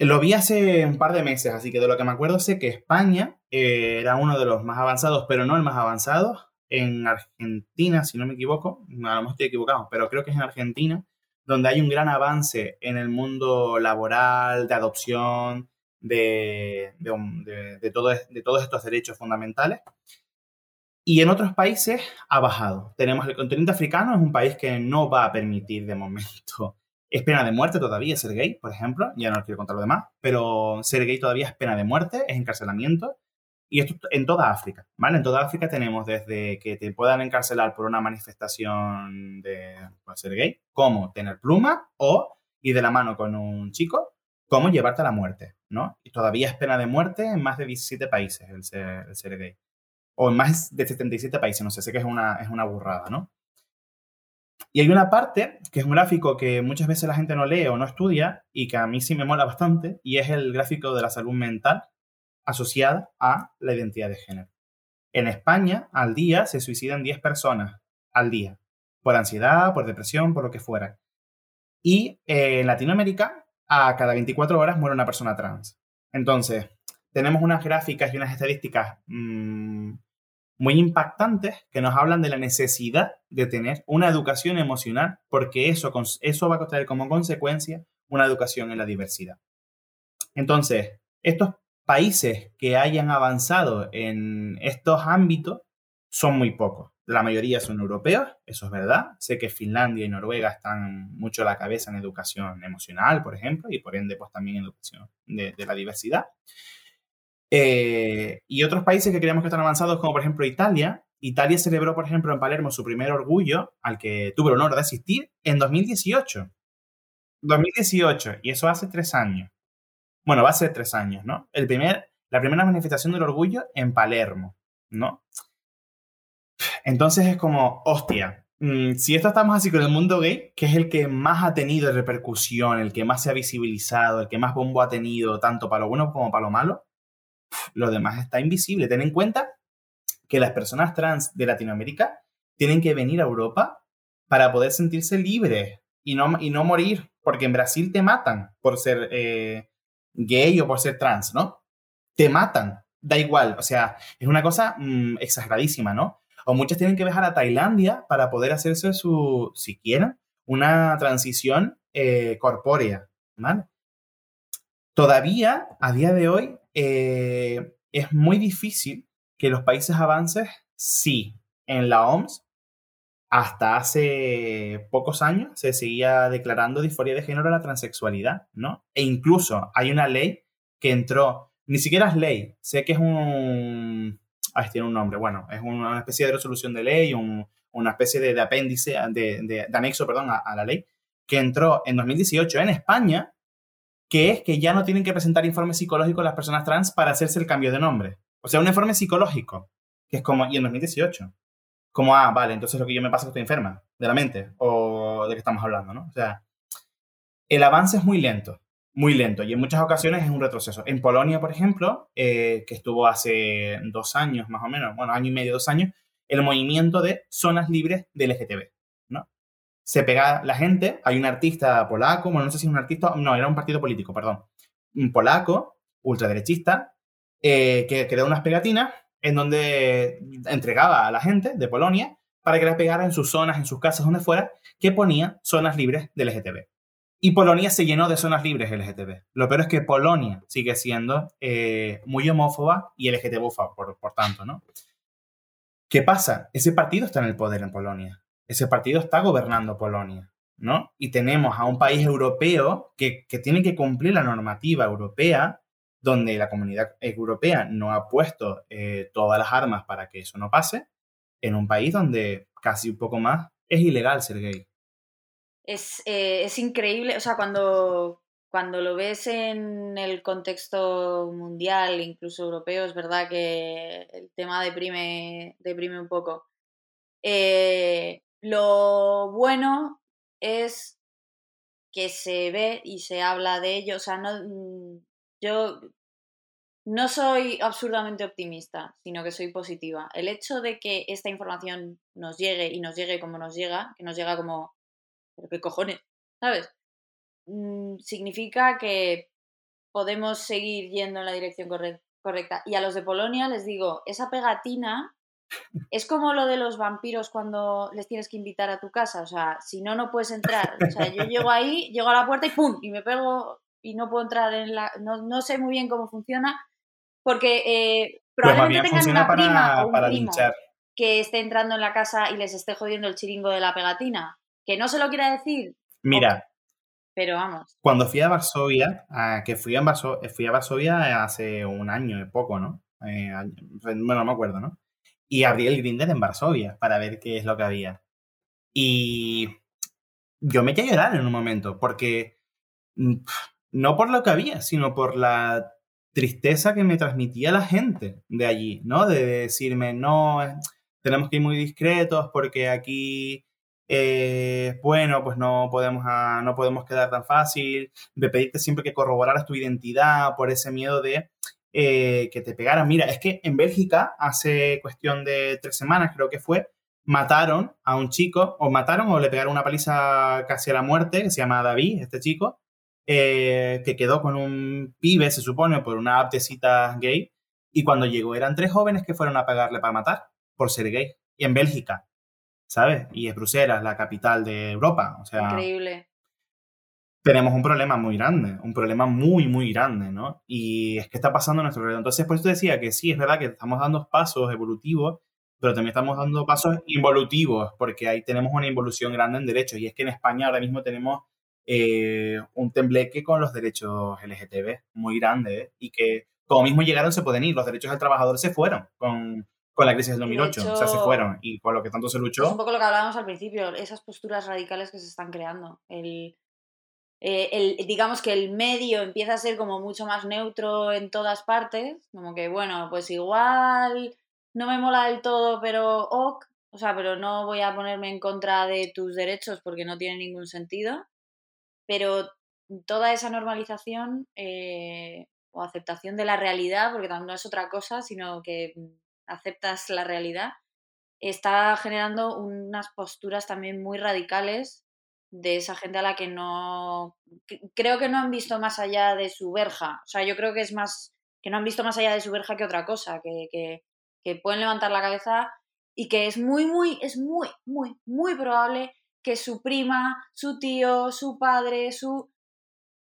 Lo vi hace un par de meses, así que de lo que me acuerdo sé que España eh, era uno de los más avanzados, pero no el más avanzado. En Argentina, si no me equivoco, a lo mejor estoy equivocado, pero creo que es en Argentina, donde hay un gran avance en el mundo laboral, de adopción, de, de, todo, de todos estos derechos fundamentales. Y en otros países ha bajado. Tenemos el continente africano, es un país que no va a permitir de momento. Es pena de muerte todavía ser gay, por ejemplo. Ya no os quiero contar lo demás, pero ser gay todavía es pena de muerte, es encarcelamiento. Y esto en toda África, ¿vale? En toda África tenemos desde que te puedan encarcelar por una manifestación de ser gay, como tener pluma o ir de la mano con un chico, como llevarte a la muerte, ¿no? Y todavía es pena de muerte en más de 17 países el ser, el ser gay o en más de 77 países, no sé, sé que es una, es una burrada, ¿no? Y hay una parte, que es un gráfico que muchas veces la gente no lee o no estudia y que a mí sí me mola bastante, y es el gráfico de la salud mental asociada a la identidad de género. En España, al día, se suicidan 10 personas al día, por ansiedad, por depresión, por lo que fuera. Y en Latinoamérica, a cada 24 horas muere una persona trans. Entonces, tenemos unas gráficas y unas estadísticas mmm, muy impactantes que nos hablan de la necesidad de tener una educación emocional porque eso, eso va a traer como consecuencia una educación en la diversidad. Entonces, estos países que hayan avanzado en estos ámbitos son muy pocos. La mayoría son europeos, eso es verdad. Sé que Finlandia y Noruega están mucho a la cabeza en educación emocional, por ejemplo, y por ende, pues también en educación de, de la diversidad. Eh, y otros países que creemos que están avanzados, como por ejemplo Italia. Italia celebró, por ejemplo, en Palermo su primer orgullo, al que tuve el honor de asistir, en 2018. 2018, y eso hace tres años. Bueno, va a ser tres años, ¿no? El primer, la primera manifestación del orgullo en Palermo, ¿no? Entonces es como, hostia, mm, si esto estamos así con el mundo gay, que es el que más ha tenido repercusión, el que más se ha visibilizado, el que más bombo ha tenido, tanto para lo bueno como para lo malo, lo demás está invisible. Ten en cuenta que las personas trans de Latinoamérica tienen que venir a Europa para poder sentirse libres y no, y no morir, porque en Brasil te matan por ser eh, gay o por ser trans, ¿no? Te matan, da igual, o sea, es una cosa mm, exageradísima, ¿no? O muchas tienen que viajar a Tailandia para poder hacerse su, si quieren, una transición eh, corpórea, ¿vale? Todavía, a día de hoy, eh, es muy difícil que los países avancen sí, en la OMS hasta hace pocos años se seguía declarando disforia de género a la transexualidad, ¿no? E incluso hay una ley que entró, ni siquiera es ley, sé que es un... Ahí tiene un nombre, bueno, es una especie de resolución de ley, una especie de, apéndice, de, de, anexo, perdón, a, la ley, que entró en 2018 en España que es que ya no tienen que presentar informes psicológicos las personas trans para hacerse el cambio de nombre. O sea, un informe psicológico, que es como, y en 2018, como, ah, vale, entonces lo que yo me pasa es que estoy enferma de la mente, o de qué estamos hablando, ¿no? O sea, el avance es muy lento, muy lento, y en muchas ocasiones es un retroceso. En Polonia, por ejemplo, eh, que estuvo hace dos años más o menos, bueno, año y medio, dos años, el movimiento de zonas libres del LGTB se pega la gente, hay un artista polaco, bueno, no sé si es un artista, no, era un partido político, perdón, un polaco, ultraderechista, eh, que creó unas pegatinas en donde entregaba a la gente de Polonia para que las pegara en sus zonas, en sus casas, donde fuera, que ponía zonas libres del LGTB. Y Polonia se llenó de zonas libres LGTB. Lo peor es que Polonia sigue siendo eh, muy homófoba y LGTB por, por tanto, ¿no? ¿Qué pasa? Ese partido está en el poder en Polonia ese partido está gobernando Polonia, ¿no? Y tenemos a un país europeo que, tiene que cumplir la normativa europea, donde la comunidad europea no ha puesto eh, todas las armas para que eso no pase, en un país donde casi un poco más es ilegal ser gay. Es, eh, es increíble, o sea, cuando, cuando lo ves en el contexto mundial, incluso europeo, es verdad que el tema deprime, deprime un poco. Eh, lo bueno es que se ve y se habla de ello. O sea, no, mm, yo no soy absurdamente optimista, sino que soy positiva. El hecho de que esta información nos llegue y nos llegue como nos llega, que nos llega como... ¿Pero qué cojones? ¿Sabes? Mm, significa que podemos seguir yendo en la dirección correcta. Y a los de Polonia les digo, esa pegatina es como lo de los vampiros cuando les tienes que invitar a tu casa. O sea, si no, no puedes entrar. O sea, yo llego ahí, llego a la puerta y ¡pum! Y me pego y no puedo entrar en la... No, no sé muy bien cómo funciona, porque eh, probablemente tengan una prima o un primo que esté entrando en la casa y les esté jodiendo el chiringo de la pegatina. Que no se lo quiera decir. Mira. Pero vamos. Cuando fui a Varsovia, que fui a, fui a Varsovia hace un año y poco, ¿no? Eh, bueno, no me acuerdo, ¿no? Y abrí el Grinder en Varsovia para ver qué es lo que había. Y yo me eché a llorar en un momento, porque mm, no por lo que había, sino por la tristeza que me transmitía la gente de allí, ¿no? De decirme, no, tenemos que ir muy discretos porque aquí, eh, bueno, pues no podemos, ah, no podemos quedar tan fácil, de pedirte siempre que corroboraras tu identidad por ese miedo de eh, que te pegaran. Mira, es que en Bélgica, hace cuestión de tres semanas creo que fue, mataron a un chico, o mataron o le pegaron una paliza casi a la muerte, que se llama David, este chico, eh, que quedó con un pibe, se supone, por una app gay, y cuando llegó eran tres jóvenes que fueron a pagarle para matar por ser gay, y en Bélgica, ¿sabes? Y es Bruselas, la capital de Europa, o sea... Increíble. Tenemos un problema muy grande, un problema muy, muy grande, ¿no? Y es que está pasando en nuestro alrededor. Entonces, por eso decía que sí, es verdad que estamos dando pasos evolutivos, pero también estamos dando pasos involutivos, porque ahí tenemos una involución grande en derechos. Y es que en España ahora mismo tenemos eh, un tembleque con los derechos LGTB muy grande ¿eh? y que como mismo llegaron se pueden ir. Los derechos del trabajador se fueron con, con la crisis del 2008, o sea, se fueron y por lo que tanto se luchó. Es un poco lo que hablábamos al principio, esas posturas radicales que se están creando. El, eh, el, digamos que el medio empieza a ser como mucho más neutro en todas partes, como que bueno, pues igual no me mola del todo, pero ok, o sea, pero no voy a ponerme en contra de tus derechos porque no tiene ningún sentido pero toda esa normalización eh, o aceptación de la realidad, porque no es otra cosa, sino que aceptas la realidad, está generando unas posturas también muy radicales de esa gente a la que no creo que no han visto más allá de su verja. O sea, yo creo que es más que no han visto más allá de su verja que otra cosa, que, que, que pueden levantar la cabeza y que es muy, muy, es muy, muy, muy probable que su prima, su tío, su padre, su...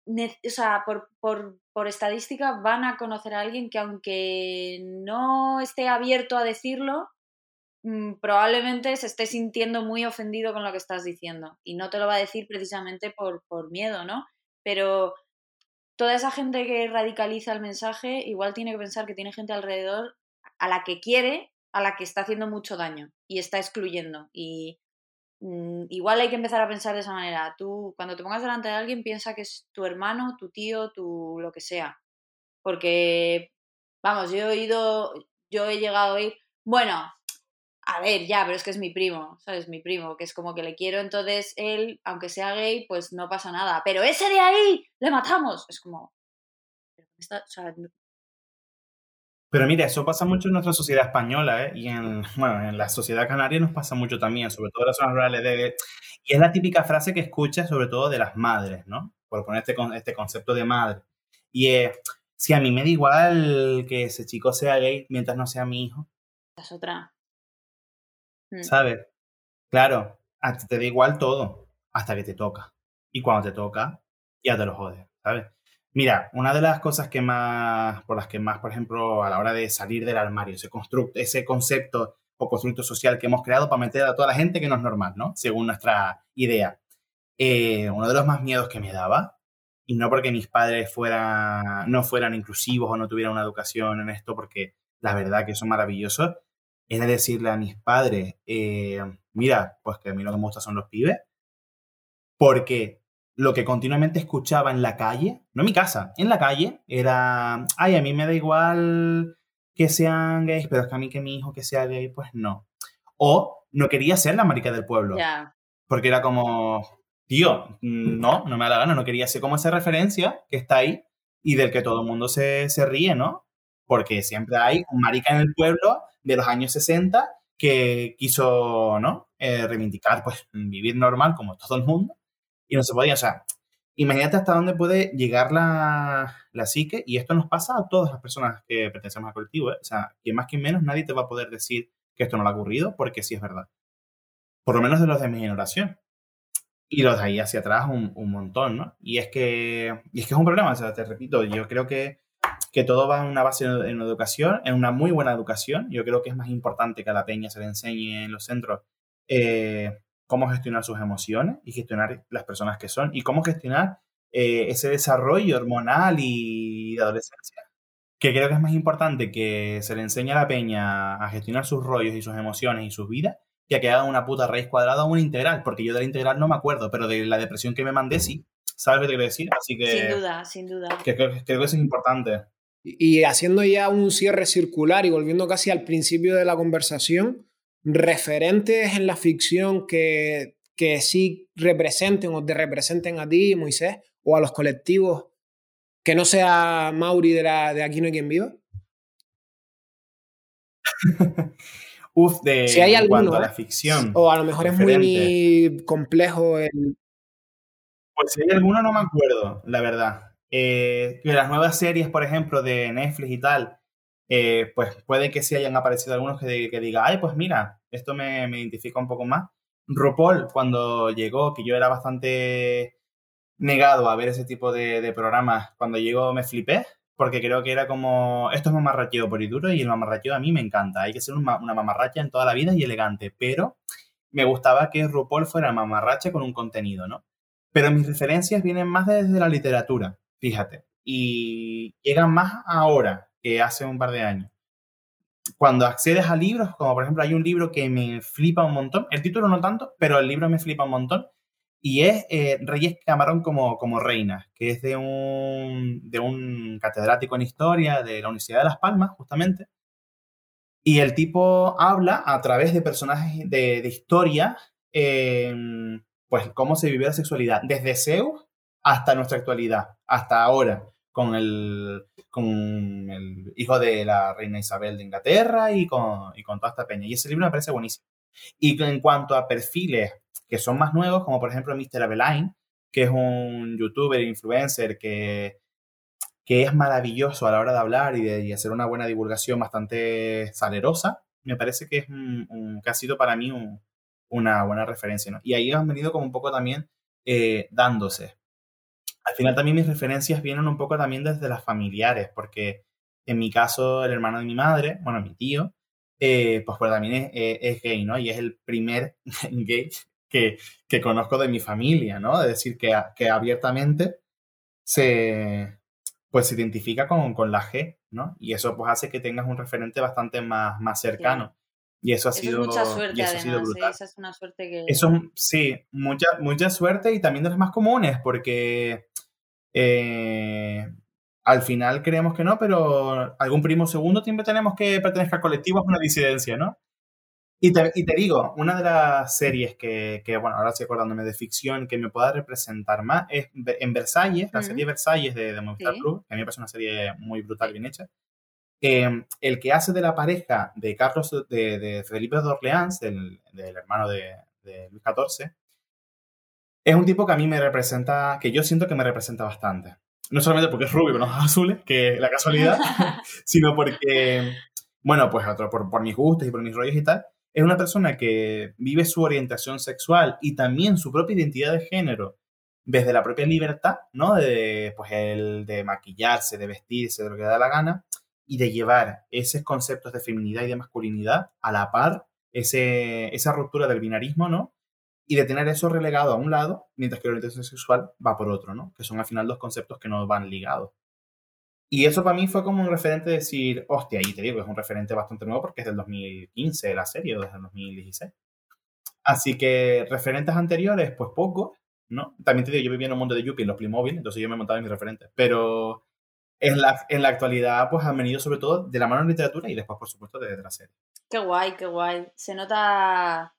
O sea, por, por, por estadística van a conocer a alguien que aunque no esté abierto a decirlo, mm, probablemente se esté sintiendo muy ofendido con lo que estás diciendo. Y no te lo va a decir precisamente por, por miedo, ¿no? Pero toda esa gente que radicaliza el mensaje igual tiene que pensar que tiene gente alrededor a la que quiere, a la que está haciendo mucho daño y está excluyendo. Y igual hay que empezar a pensar de esa manera. Tú, cuando te pongas delante de alguien, piensa que es tu hermano, tu tío, tu lo que sea. Porque, vamos, yo he oído, yo he llegado a oír, bueno, a ver, ya, pero es que es mi primo, ¿sabes? Mi primo, que es como que le quiero, entonces él, aunque sea gay, pues no pasa nada. Pero ese de ahí, le matamos. Es como... Pero mira, eso pasa mucho en nuestra sociedad española, ¿eh? Y en, bueno, en la sociedad canaria nos pasa mucho también, sobre todo en las zonas rurales. De, y es la típica frase que escuchas sobre todo de las madres, ¿no? Por poner este, este concepto de madre. Y es, si a mí me da igual que ese chico sea gay mientras no sea mi hijo. Es otra. Mm. ¿Sabes? Claro, a ti te da igual todo hasta que te toca. Y cuando te toca, ya te lo jodes, ¿sabes? Mira, una de las cosas que más, por las que más, por ejemplo, a la hora de salir del armario, ese, constructo, ese concepto o constructo social que hemos creado para meter a toda la gente que no es normal, ¿no? Según nuestra idea. Eh, uno de los más miedos que me daba, y no porque mis padres fueran, no fueran inclusivos o no tuvieran una educación en esto, porque la verdad que son maravillosos, era decirle a mis padres, eh, mira, pues que a mí lo que me gusta son los pibes, porque lo que continuamente escuchaba en la calle, no en mi casa, en la calle, era, ay, a mí me da igual que sean gays, pero es que a mí que mi hijo que sea gay, pues no. O no quería ser la marica del pueblo. Porque era como, tío, no, no me da la gana, no quería ser como esa referencia que está ahí y del que todo el mundo se, se ríe, ¿no? porque siempre hay un marica en el pueblo de los años 60 que quiso, ¿no? Eh, reivindicar, pues, vivir normal como todo el mundo y no se podía, o sea, imagínate hasta dónde puede llegar la, la psique y esto nos pasa a todas las personas que pertenecemos al colectivo, ¿eh? o sea, que más que menos nadie te va a poder decir que esto no le ha ocurrido porque sí es verdad. Por lo menos de los de mi generación. Y los de ahí hacia atrás un, un montón, ¿no? Y es que, y es que es un problema, o sea, te repito, yo creo que que todo va en una base en una educación, en una muy buena educación. Yo creo que es más importante que a la peña se le enseñe en los centros eh, cómo gestionar sus emociones y gestionar las personas que son y cómo gestionar eh, ese desarrollo hormonal y de adolescencia. Que creo que es más importante que se le enseñe a la peña a gestionar sus rollos y sus emociones y sus vidas que a que hagan una puta raíz cuadrada o una integral, porque yo de la integral no me acuerdo, pero de la depresión que me mandé sí. ¿Sabes lo que te quiero decir? Así que. Sin duda, sin duda. Que creo, creo que eso es importante. Y haciendo ya un cierre circular y volviendo casi al principio de la conversación, referentes en la ficción que, que sí representen o te representen a ti, Moisés, o a los colectivos, que no sea Mauri de, la, de Aquí no hay quien viva? Uf, de si hay alguno, a la ficción. O a lo mejor es muy complejo el... Pues si hay alguno no me acuerdo, la verdad. Eh, que las nuevas series, por ejemplo, de Netflix y tal, eh, pues puede que sí hayan aparecido algunos que, que diga, ay, pues mira, esto me, me, identifica un poco más. RuPaul, cuando llegó, que yo era bastante negado a ver ese tipo de, de programas, cuando llegó me flipé, porque creo que era como, esto es mamarracheo por y duro y el mamarracheo a mí me encanta, hay que ser una, mamarracha en toda la vida y elegante, pero me gustaba que RuPaul fuera mamarracha con un contenido, ¿no? Pero mis referencias vienen más desde la literatura fíjate, y llegan más ahora que hace un par de años. Cuando accedes a libros, como por ejemplo hay un libro que me flipa un montón, el título no tanto, pero el libro me flipa un montón, y es eh, Reyes Camarón como, como reina, que es de un, de un catedrático en historia de la Universidad de Las Palmas, justamente. Y el tipo habla a través de personajes de, de historia, eh, pues cómo se vivió la sexualidad, desde Zeus hasta nuestra actualidad, hasta ahora, con el, con el hijo de la reina Isabel de Inglaterra y con, y con toda esta peña. Y ese libro me parece buenísimo. Y en cuanto a perfiles que son más nuevos, como por ejemplo Mr. Abelain, que es un youtuber, influencer que, que es maravilloso a la hora de hablar y de hacer una buena divulgación bastante salerosa, me parece que, es un, ha sido para mí una buena referencia. Y ahí han venido como un poco también eh, dándose al final también mis referencias vienen un poco también desde las familiares, porque en mi caso el hermano de mi madre, bueno, mi tío, eh, pues, pues también es, gay, ¿no? Y es el primer gay que, que, conozco de mi familia, ¿no? Es decir, que, que abiertamente se, pues se identifica con, con, la G, ¿no? Y eso pues hace que tengas un referente bastante más, más cercano. Y eso ha sido, mucha suerte, eso ha sido ¿eh? brutal. Esa es una suerte que... Eso, sí, mucha, mucha suerte y también de las más comunes, porque eh, al final creemos que no, pero algún primo segundo siempre tenemos que pertenecer a colectivos una disidencia, ¿no? Y te, y te, digo, una de las series que, que, bueno, ahora estoy acordándome de ficción que me pueda representar más es en Versalles, la serie Versalles de, de Movistar Sí. Plus, que a mí me parece una serie muy brutal, bien hecha. Eh, el que hace de la pareja de Carlos, de, de Felipe de Orleans, del, del hermano de, de Luis XIV, es un tipo que a mí me representa, que yo siento que me representa bastante. No solamente porque es rubio con ojos azules, que es la casualidad, sino porque, bueno, pues otro, por, por mis gustos y por mis rollos y tal, es una persona que vive su orientación sexual y también su propia identidad de género desde la propia libertad, ¿no? De, pues el de maquillarse, de vestirse, de lo que da la gana, y de llevar esos conceptos de feminidad y de masculinidad a la par, ese, esa ruptura del binarismo, ¿no? Y de tener eso relegado a un lado, mientras que la orientación sexual va por otro, ¿no? Que son al final dos conceptos que no van ligados. Y eso para mí fue como un referente de decir, hostia, y te digo que es un referente bastante nuevo porque es del 2015 la serie, o desde el 2016. Así que referentes anteriores, pues poco, ¿no? También te digo, yo vivía en un mundo de Yuppie en los Playmobil, entonces yo me montaba en mis referentes. Pero en la, en la actualidad, pues han venido sobre todo de la mano en literatura y después, por supuesto, de, de la serie. Qué guay, qué guay. Se nota,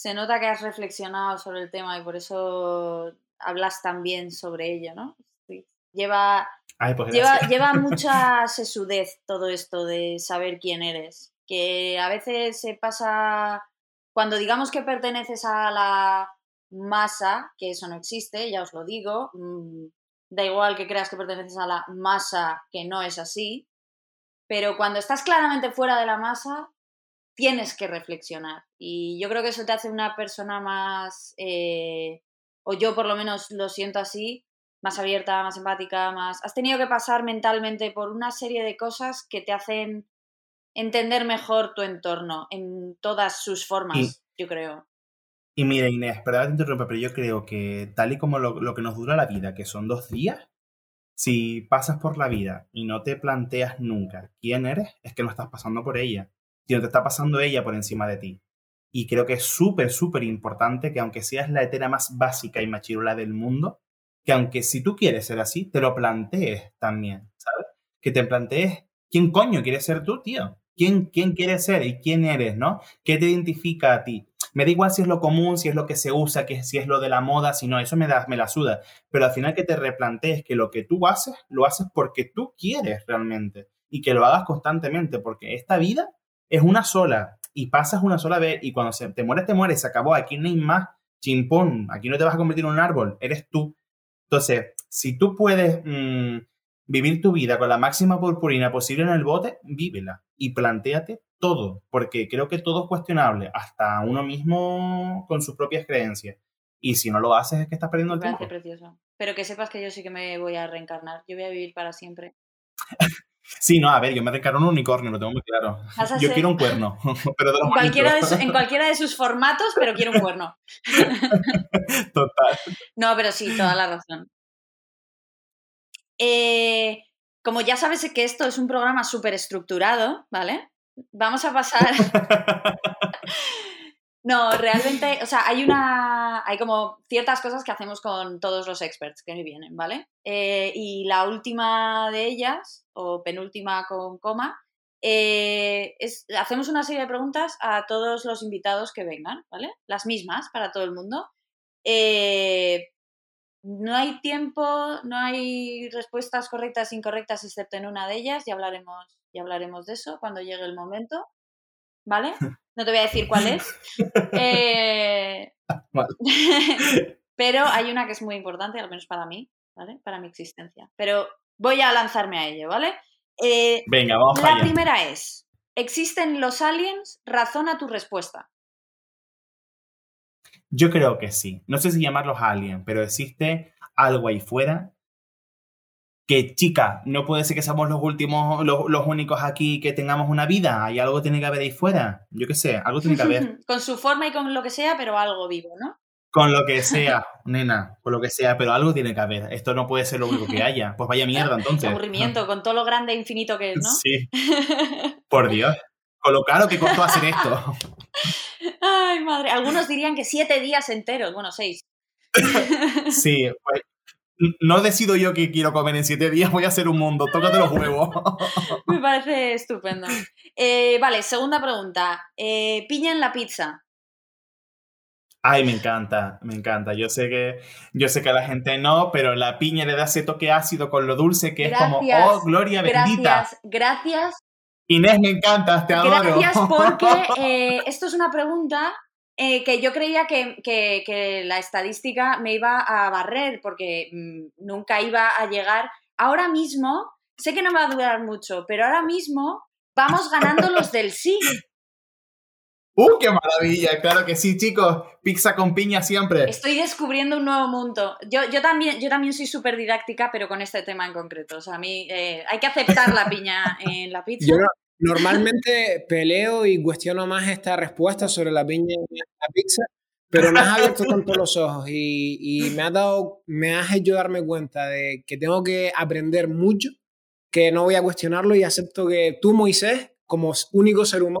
se nota que has reflexionado sobre el tema y por eso hablas tan bien sobre ello, ¿no? Sí, Lleva, Ay, pues lleva, lleva mucha sesudez todo esto de saber quién eres. Que a veces se pasa. Cuando digamos que perteneces a la masa, que eso no existe, ya os lo digo. mm, Da igual que creas que perteneces a la masa, que no es así. Pero cuando estás claramente fuera de la masa, tienes que reflexionar. Y yo creo que eso te hace una persona más, eh, o yo por lo menos lo siento así, más abierta, más empática, más... Has tenido que pasar mentalmente por una serie de cosas que te hacen entender mejor tu entorno en todas sus formas, Y- yo creo. Y mira, Inés, perdón te interrumpa, pero yo creo que tal y como lo, lo que nos dura la vida, que son dos días, si pasas por la vida y no te planteas nunca quién eres, es que no estás pasando por ella, sino te está pasando ella por encima de ti. Y creo que es súper, súper importante que aunque seas la etera más básica y machirula del mundo, que aunque si tú quieres ser así, te lo plantees también, ¿sabes? Que te plantees quién coño quieres ser tú, tío. ¿Quién, quién quieres ser y quién eres, ¿no? ¿Qué te identifica a ti? Me da igual si es lo común, si es lo que se usa, que si es lo de la moda, si no, eso me, da, me la suda. Pero al final que te replantees que lo que tú haces, lo haces porque tú quieres realmente y que lo hagas constantemente, porque esta vida es una sola y pasas una sola vez y cuando se, te mueres, te mueres, se acabó, aquí no hay más chimpón, aquí no te vas a convertir en un árbol, eres tú. Entonces, si tú puedes mm, vivir tu vida con la máxima purpurina posible en el bote, vívela y plantéate todo, porque creo que todo es cuestionable, hasta uno mismo con sus propias creencias. Y si no lo haces es que estás perdiendo el tiempo. precioso. Pero que sepas que yo sí que me voy a reencarnar. Yo voy a vivir para siempre. Sí, no, a ver, yo me en un unicornio, lo tengo muy claro. Yo ser- quiero un cuerno, pero de los En cualquiera, de bonitos. su- en cualquiera de sus formatos, pero quiero un cuerno. Total. No, pero sí, toda la razón. Eh, como ya sabes que esto es un programa súper estructurado, ¿vale? Vamos a pasar. No, realmente, o sea, hay una. Hay como ciertas cosas que hacemos con todos los experts que vienen, ¿vale? Eh, y la última de ellas, o penúltima con coma, eh, es, hacemos una serie de preguntas a todos los invitados que vengan, ¿vale? Las mismas para todo el mundo. Eh, no hay tiempo, no hay respuestas correctas e incorrectas, excepto en una de ellas. Ya hablaremos, ya hablaremos de eso cuando llegue el momento. ¿Vale? No te voy a decir cuál es. Eh, Vale. pero hay una que es muy importante, al menos para mí, ¿vale? Para mi existencia. Pero voy a lanzarme a ello, ¿vale? Eh, Venga, vamos la allá. primera es, ¿existen los aliens? Razona tu respuesta. Yo creo que sí. No sé si llamarlos aliens, pero existe algo ahí fuera que, chica, no puede ser que seamos los últimos, los, los únicos aquí que tengamos una vida. Hay algo que tiene que haber ahí fuera. Yo qué sé, algo tiene que haber. con su forma y con lo que sea, pero algo vivo, ¿no? Con lo que sea, nena, con lo que sea, pero algo tiene que haber. Esto no puede ser lo único que haya. Pues vaya mierda, entonces. aburrimiento, con todo lo grande e infinito que es, ¿no? Sí, por Dios. Con lo caro que costó hacer esto. Ay, madre. Algunos dirían que siete días enteros, bueno, seis. Sí, pues no decido yo qué quiero comer en siete días, voy a hacer un mundo, tócate los huevos. Me parece estupendo. Eh, vale, segunda pregunta. Eh, piña en la pizza. Ay, me encanta, me encanta. Yo sé que, yo sé que a la gente no, pero la piña le da ese toque ácido con lo dulce que es como, oh, gloria bendita. Gracias, gracias, Inés, me encanta, te adoro. gracias porque eh, esto es una pregunta eh, que yo creía que, que- que la estadística me iba a barrer porque mm, nunca iba a llegar. Ahora mismo, sé que no me va a durar mucho, pero ahora mismo vamos ganando los del sí. ¡Uh, qué maravilla! Claro que sí, chicos. Pizza con piña siempre. Estoy descubriendo un nuevo mundo. Yo, yo, también, yo también soy súper didáctica, pero con este tema en concreto. O sea, a mí eh, hay que aceptar la piña en la pizza. Yo normalmente peleo y cuestiono más esta respuesta sobre la piña en la pizza, pero me has abierto tanto los ojos y, y me has dado, me has hecho darme cuenta de que tengo que aprender mucho, que no voy a cuestionarlo y acepto que tú, Moisés, como único ser humano,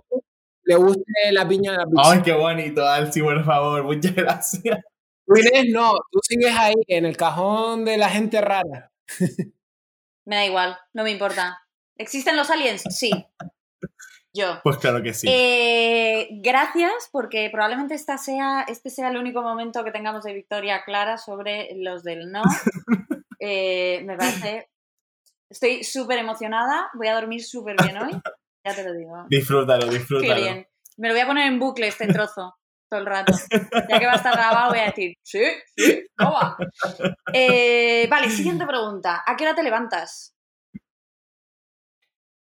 le guste la piña en la pizza. Ay, qué bonito, Alci, por favor. Muchas gracias. Tú, Inés, no, tú sigues ahí en el cajón de la gente rara. Me da igual, no me importa. ¿Existen los aliens? Sí. Yo. Pues claro que sí. Eh, gracias, porque probablemente esta sea, este sea el único momento que tengamos de victoria clara sobre los del no. Eh, me parece. Estoy súper emocionada. Voy a dormir súper bien hoy. Ya te lo digo. Disfrútalo, Qué disfrútalo. bien. Me lo voy a poner en bucle este trozo todo el rato. Ya que va a estar grabado, voy a decir, sí, sí, toma. Eh, vale, siguiente pregunta. ¿A qué hora te levantas?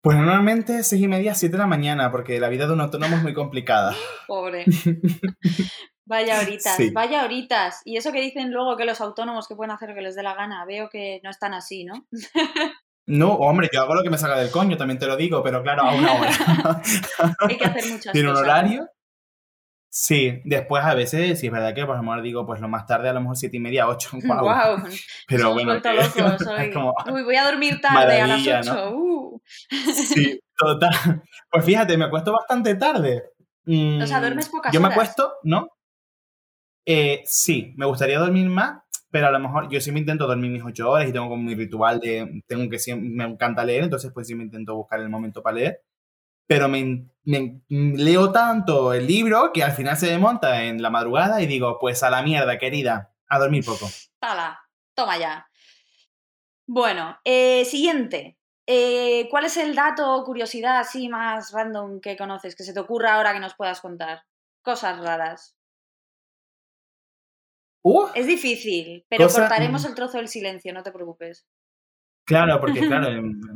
Pues normalmente seis y media, siete de la mañana, porque la vida de un autónomo es muy complicada. Pobre. Vaya horitas, Sí. vaya horitas. Y eso que dicen luego que los autónomos que pueden hacer lo que les dé la gana, veo que no están así, ¿no? No, hombre, yo hago lo que me saca del coño, también te lo digo, pero claro, a una hora. Hay que hacer muchas ¿Tiene un cosas. horario? Sí, después a veces, si es verdad que por mejor digo, pues lo más tarde, a lo mejor siete y media, ocho, guau. Guau, Pero nos bueno, que- hoy. como, Uy, voy a dormir tarde a las 8. ¿no? Uh. sí, total. Pues fíjate, me acuesto bastante tarde. Mm, O sea, duermes pocas Yo me horas. acuesto, ¿no? Eh, sí, me gustaría dormir más, pero a lo mejor yo sí me intento dormir mis ocho horas y tengo como mi ritual de, tengo que siempre, me encanta leer, entonces pues sí me intento buscar el momento para leer, pero me, me- leo tanto el libro que al final se me monta en la madrugada y digo, pues a la mierda, querida, a dormir poco. Tala, toma ya. Bueno, eh, siguiente. Eh, ¿Cuál es el dato o curiosidad así más random que conoces, que se te ocurra ahora que nos puedas contar? Cosas raras. Uh, Es difícil, pero Cosa- cortaremos el trozo del silencio, no te preocupes. Claro, porque claro,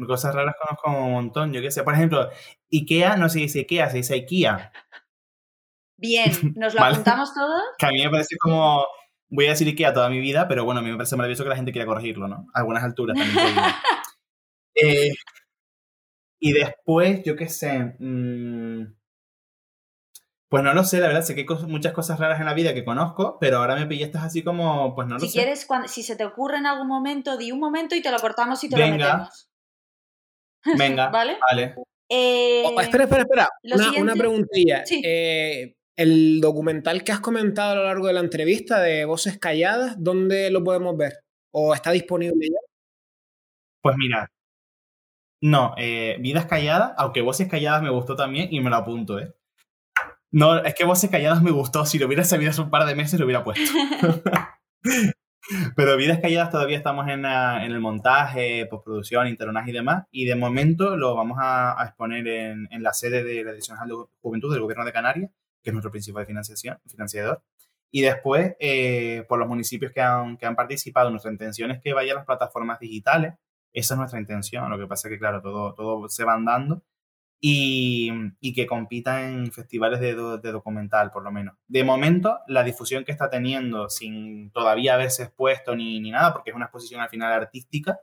cosas raras conozco un montón, yo qué sé. Por ejemplo, Ikea no se dice Ikea, se dice IKEA. Bien, ¿nos lo Vale. apuntamos todos? Que a mí me parece como, voy a decir Ikea toda mi vida, pero bueno, a mí me parece maravilloso que la gente quiera corregirlo, ¿no? A algunas alturas también. Eh, y después, yo qué sé, mm, pues no lo sé, la verdad, sé que hay muchas cosas raras en la vida que conozco, pero ahora me pillaste así como, pues no lo Si sé. quieres, cuan- si se te ocurre en algún momento, di un momento y te lo cortamos y te Venga. lo metemos. Venga, ¿Vale? vale. Eh, Oh, espera, espera, espera. lo Una, siguiente- una preguntilla. Sí. Eh, el documental que has comentado a lo largo de la entrevista de Voces Calladas, ¿dónde lo podemos ver? ¿O está disponible ya? Pues mira, no, eh, Vidas Calladas, aunque Voces Calladas me gustó también y me lo apunto, ¿eh? No, es que Voces Calladas me gustó, si lo hubiera sabido hace un par de meses lo hubiera puesto. Pero Vidas Calladas todavía estamos en, en el montaje, postproducción, interronaje y demás. Y de momento lo vamos a, a exponer en, en la sede de la Dirección de Juventud del Gobierno de Canarias, que es nuestro principal financiación, financiador. Y después, eh, por los municipios que han, que han participado, nuestra intención es que vaya a las plataformas digitales. Esa es nuestra intención. Lo que pasa es que, claro, todo, todo se van dando. Y, que compita en festivales de, do- de documental, por lo menos. De momento, la difusión que está teniendo, sin todavía haberse expuesto ni, nada, porque es una exposición al final artística,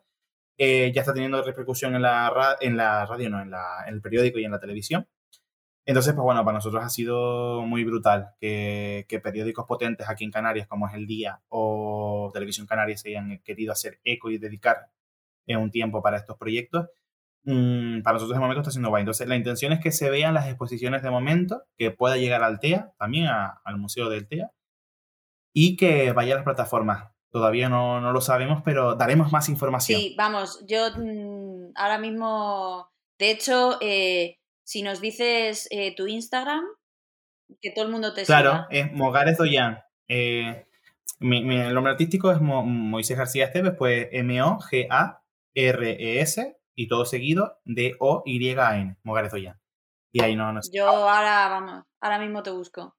eh, ya está teniendo repercusión en la, en la radio, no, en, el periódico y en la televisión. Entonces, pues bueno, para nosotros ha sido muy brutal que, que periódicos potentes aquí en Canarias, como es El Día o Televisión Canaria, se hayan querido hacer eco y dedicar eh, un tiempo para estos proyectos. Mm, para nosotros de momento está siendo guay. Entonces, la intención es que se vean las exposiciones de momento, que pueda llegar al TEA, también a- al Museo del TEA, y que vaya a las plataformas. Todavía no, no lo sabemos, pero daremos más información. Sí, vamos, yo mm, ahora mismo, de hecho, eh, si nos dices eh, tu Instagram, que todo el mundo te Claro, siga. es Mogares Doyan. Eh, mi, mi- el nombre artístico es Mo- Moisés García Esteves, pues M-O-G-A-R-E-S y todo seguido D-O-Y-A-N, Mogares Doyan. Y ahí no, no sé. Yo ahora, vamos, ahora mismo te busco.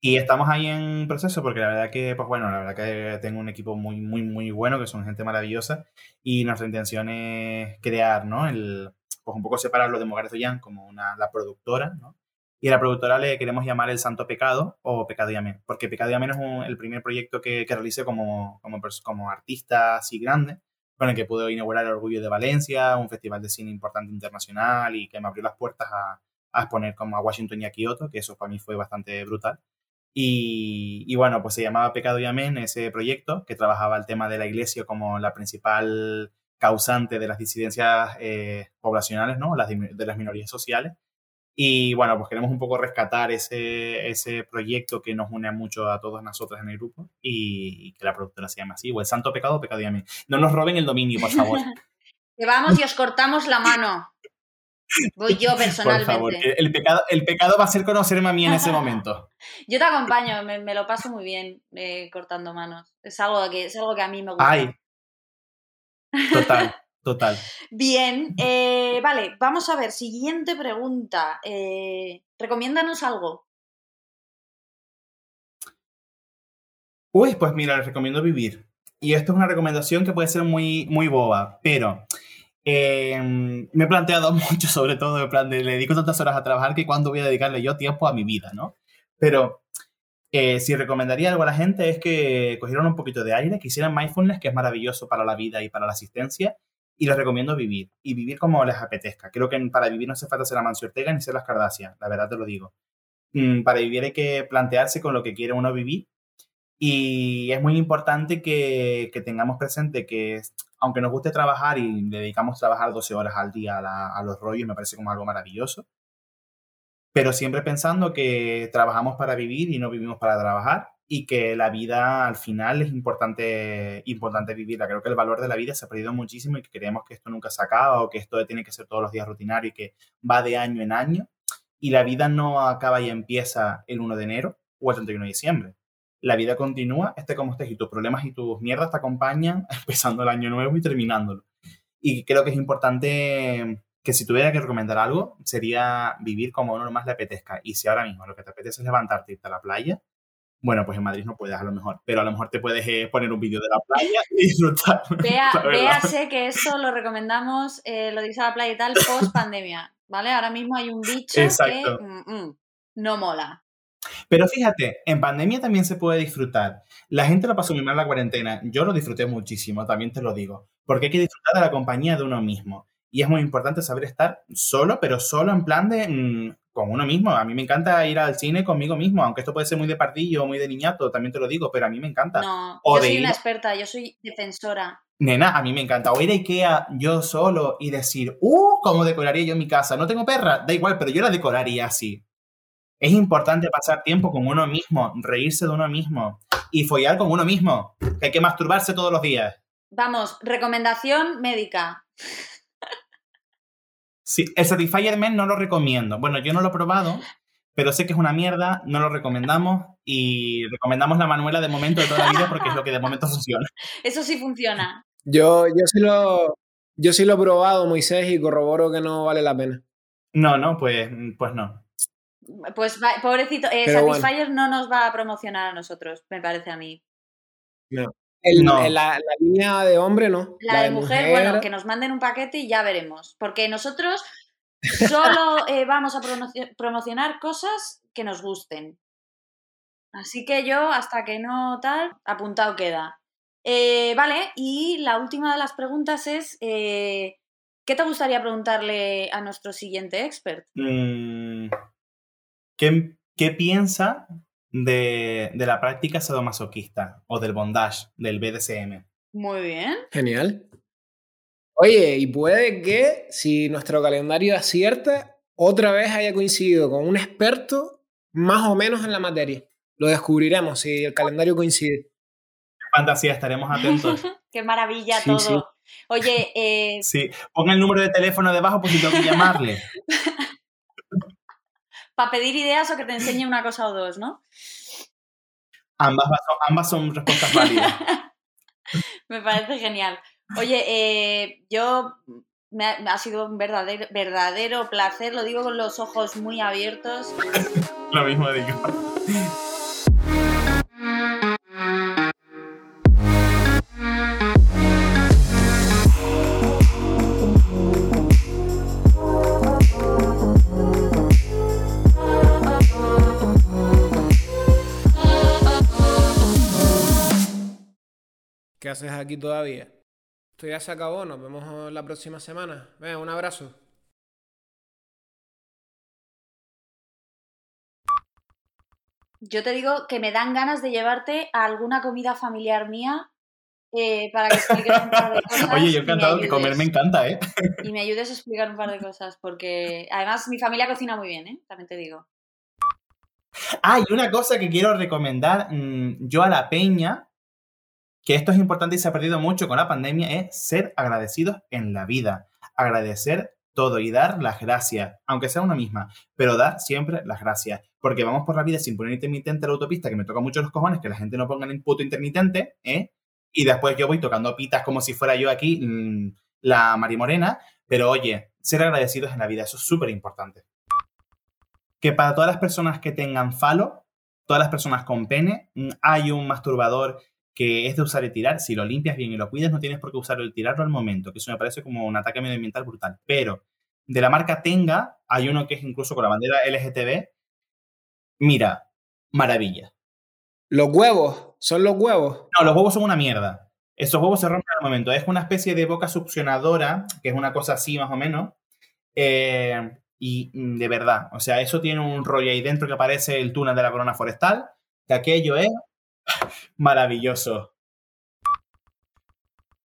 Y estamos ahí en proceso porque la verdad que, pues bueno, la verdad que tengo un equipo muy, muy, muy bueno, que son gente maravillosa y nuestra intención es crear, ¿no? El, pues un poco separarlo de Mogares Doyan como una, la productora, ¿no? Y a la productora le queremos llamar El Santo Pecado o Pecado y Amén, porque Pecado y Amén es un- el primer proyecto que, que realicé como, como, como artista así grande, con el que pude inaugurar el Orgullo de Valencia, un festival de cine importante internacional y que me abrió las puertas a, a exponer como a Washington y a Kioto, que eso para mí fue bastante brutal. Y, y bueno, pues se llamaba Pecado y Amén ese proyecto que trabajaba el tema de la iglesia como la principal causante de las disidencias eh, poblacionales, ¿no? Las, de las minorías sociales. Y bueno, pues queremos un poco rescatar ese, ese proyecto que nos une mucho a todos nosotros en el grupo y, y que la productora se llame así, o el Santo Pecado, Pecado y Amén. No nos roben el dominio, por favor. Que vamos y os cortamos la mano. Voy yo por personalmente. favor. El pecado, el pecado va a ser conocerme a mí en ese momento. Yo te acompaño, me, me lo paso muy bien eh, cortando manos. Es algo, que, es algo que a mí me gusta. Ay, Total, total. Bien, eh, vale, vamos a ver, siguiente pregunta. Eh, recomiéndanos algo. Uy, pues mira, les recomiendo vivir. Y esto es una recomendación que puede ser muy, muy boba, pero eh, me he planteado mucho, sobre todo, en plan de le dedico tantas horas a trabajar que cuándo voy a dedicarle yo tiempo a mi vida, ¿no? Pero eh, si recomendaría algo a la gente es que cogieran un poquito de aire, que hicieran mindfulness, que es maravilloso para la vida y para la asistencia, y les recomiendo vivir, y vivir como les apetezca. Creo que para vivir no hace falta ser Amancio Ortega ni ser las Kardashian, la verdad te lo digo. Mm, para vivir hay que plantearse con lo que quiere uno vivir y es muy importante que, que, tengamos presente que, aunque nos guste trabajar y dedicamos trabajar 12 horas al día a, a, los rollos, me parece como algo maravilloso, pero siempre pensando que trabajamos para vivir y no vivimos para trabajar y que la vida al final es importante, importante vivirla. Creo que el valor de la vida se ha perdido muchísimo y que creemos que esto nunca se acaba o que esto tiene que ser todos los días rutinario y que va de año en año y la vida no acaba y empieza el 1 de enero o el 31 de diciembre la vida continúa, esté como estés, y tus problemas y tus mierdas te acompañan empezando el año nuevo y terminándolo. Y creo que es importante que si tuviera que recomendar algo, sería vivir como uno más le apetezca. Y si ahora mismo lo que te apetece es levantarte y irte a la playa, bueno, pues en Madrid no puedes a lo mejor, pero a lo mejor te puedes eh, poner un vídeo de la playa y disfrutar. Vea, véase que eso lo recomendamos, eh, lo dice a la playa y tal, post pandemia, ¿vale? Ahora mismo hay un bicho que mm, mm, no mola. Pero fíjate, en pandemia también se puede disfrutar. La gente lo pasó muy mal la cuarentena. Yo lo disfruté muchísimo, también te lo digo. Porque hay que disfrutar de la compañía de uno mismo. Y es muy importante saber estar solo, pero solo en plan de mmm, con uno mismo. A mí me encanta ir al cine conmigo mismo, aunque esto puede ser muy de pardillo muy de niñato, también te lo digo, pero a mí me encanta. No, o yo soy ir... una experta, yo soy defensora. Nena, a mí me encanta. O ir a Ikea yo solo y decir, ¡uh! ¿Cómo decoraría yo mi casa? No tengo perra, da igual, pero yo la decoraría así. Es importante pasar tiempo con uno mismo, reírse de uno mismo y follar con uno mismo. Que hay que masturbarse todos los días. Vamos, recomendación médica. Sí, el Satisfyer Men no lo recomiendo. Bueno, yo no lo he probado, pero sé que es una mierda, no lo recomendamos y recomendamos la Manuela de momento de toda la vida porque es lo que de momento funciona. Eso sí funciona. Yo, yo, sí lo, yo sí lo he probado, Moisés, y corroboro que no vale la pena. No, no, pues, pues no. Pues pobrecito, eh, Satisfyer bueno. no nos va a promocionar a nosotros, me parece a mí. No. El, no. La, la, línea de hombre no. La, la de, de mujer, mujer, bueno, que nos manden un paquete y ya veremos. Porque nosotros solo eh, vamos a promocionar cosas que nos gusten. Así que yo, hasta que no tal, apuntado queda. Eh, vale, y la última de las preguntas es, eh, ¿qué te gustaría preguntarle a nuestro siguiente expert? Mm, ¿Qué, qué piensa de, de, la práctica sadomasoquista o del bondage, del BDSM? Muy bien. Genial. Oye, y puede que si nuestro calendario acierta, otra vez haya coincidido con un experto más o menos en la materia. Lo descubriremos si el calendario coincide. Fantasía, estaremos atentos. Qué maravilla sí, todo. Sí. Oye, eh... sí, pon el número de teléfono debajo por si tengo que llamarle. Para pedir ideas o que te enseñe una cosa o dos, ¿no? Ambas, ambas son respuestas válidas. Me parece genial. Oye, eh, yo me ha, me ha, sido un verdadero, verdadero placer, lo digo con los ojos muy abiertos. lo mismo digo. ¿Qué haces aquí todavía? Esto ya se acabó, nos vemos la próxima semana. Venga, un abrazo. Yo te digo que me dan ganas de llevarte a alguna comida familiar mía eh, para que expliques un par de cosas. Oye, yo encantado que comer me encanta, ¿eh? Y me ayudes a explicar un par de cosas, porque además mi familia cocina muy bien, ¿eh? También te digo. Ah, y una cosa que quiero recomendar mmm, yo a la peña, que esto es importante y se ha perdido mucho con la pandemia, es ser agradecidos en la vida. Agradecer todo y dar las gracias, aunque sea una misma, pero dar siempre las gracias. Porque vamos por la vida sin poner intermitente a la autopista, que me toca mucho los cojones que la gente no ponga el puto intermitente, ¿eh? y después yo voy tocando pitas como si fuera yo aquí mm, la Marimorena, pero oye, ser agradecidos en la vida, eso es súper importante. Que para todas las personas que tengan falo, todas las personas con pene, mm, hay un masturbador que es de usar y tirar. Si lo limpias bien y lo cuidas, no tienes por qué usarlo y tirarlo al momento, que eso me parece como un ataque medioambiental brutal. Pero de la marca Tenga, hay uno que es incluso con la bandera LGTB. Mira, maravilla. ¿Los huevos? ¿Son los huevos? No, los huevos son una mierda. Esos huevos se rompen al momento. Es una especie de boca succionadora, que es una cosa así más o menos. Eh, y mm, de verdad, o sea, eso tiene un rollo ahí dentro que parece el túnel de la corona forestal. Que aquello es maravilloso.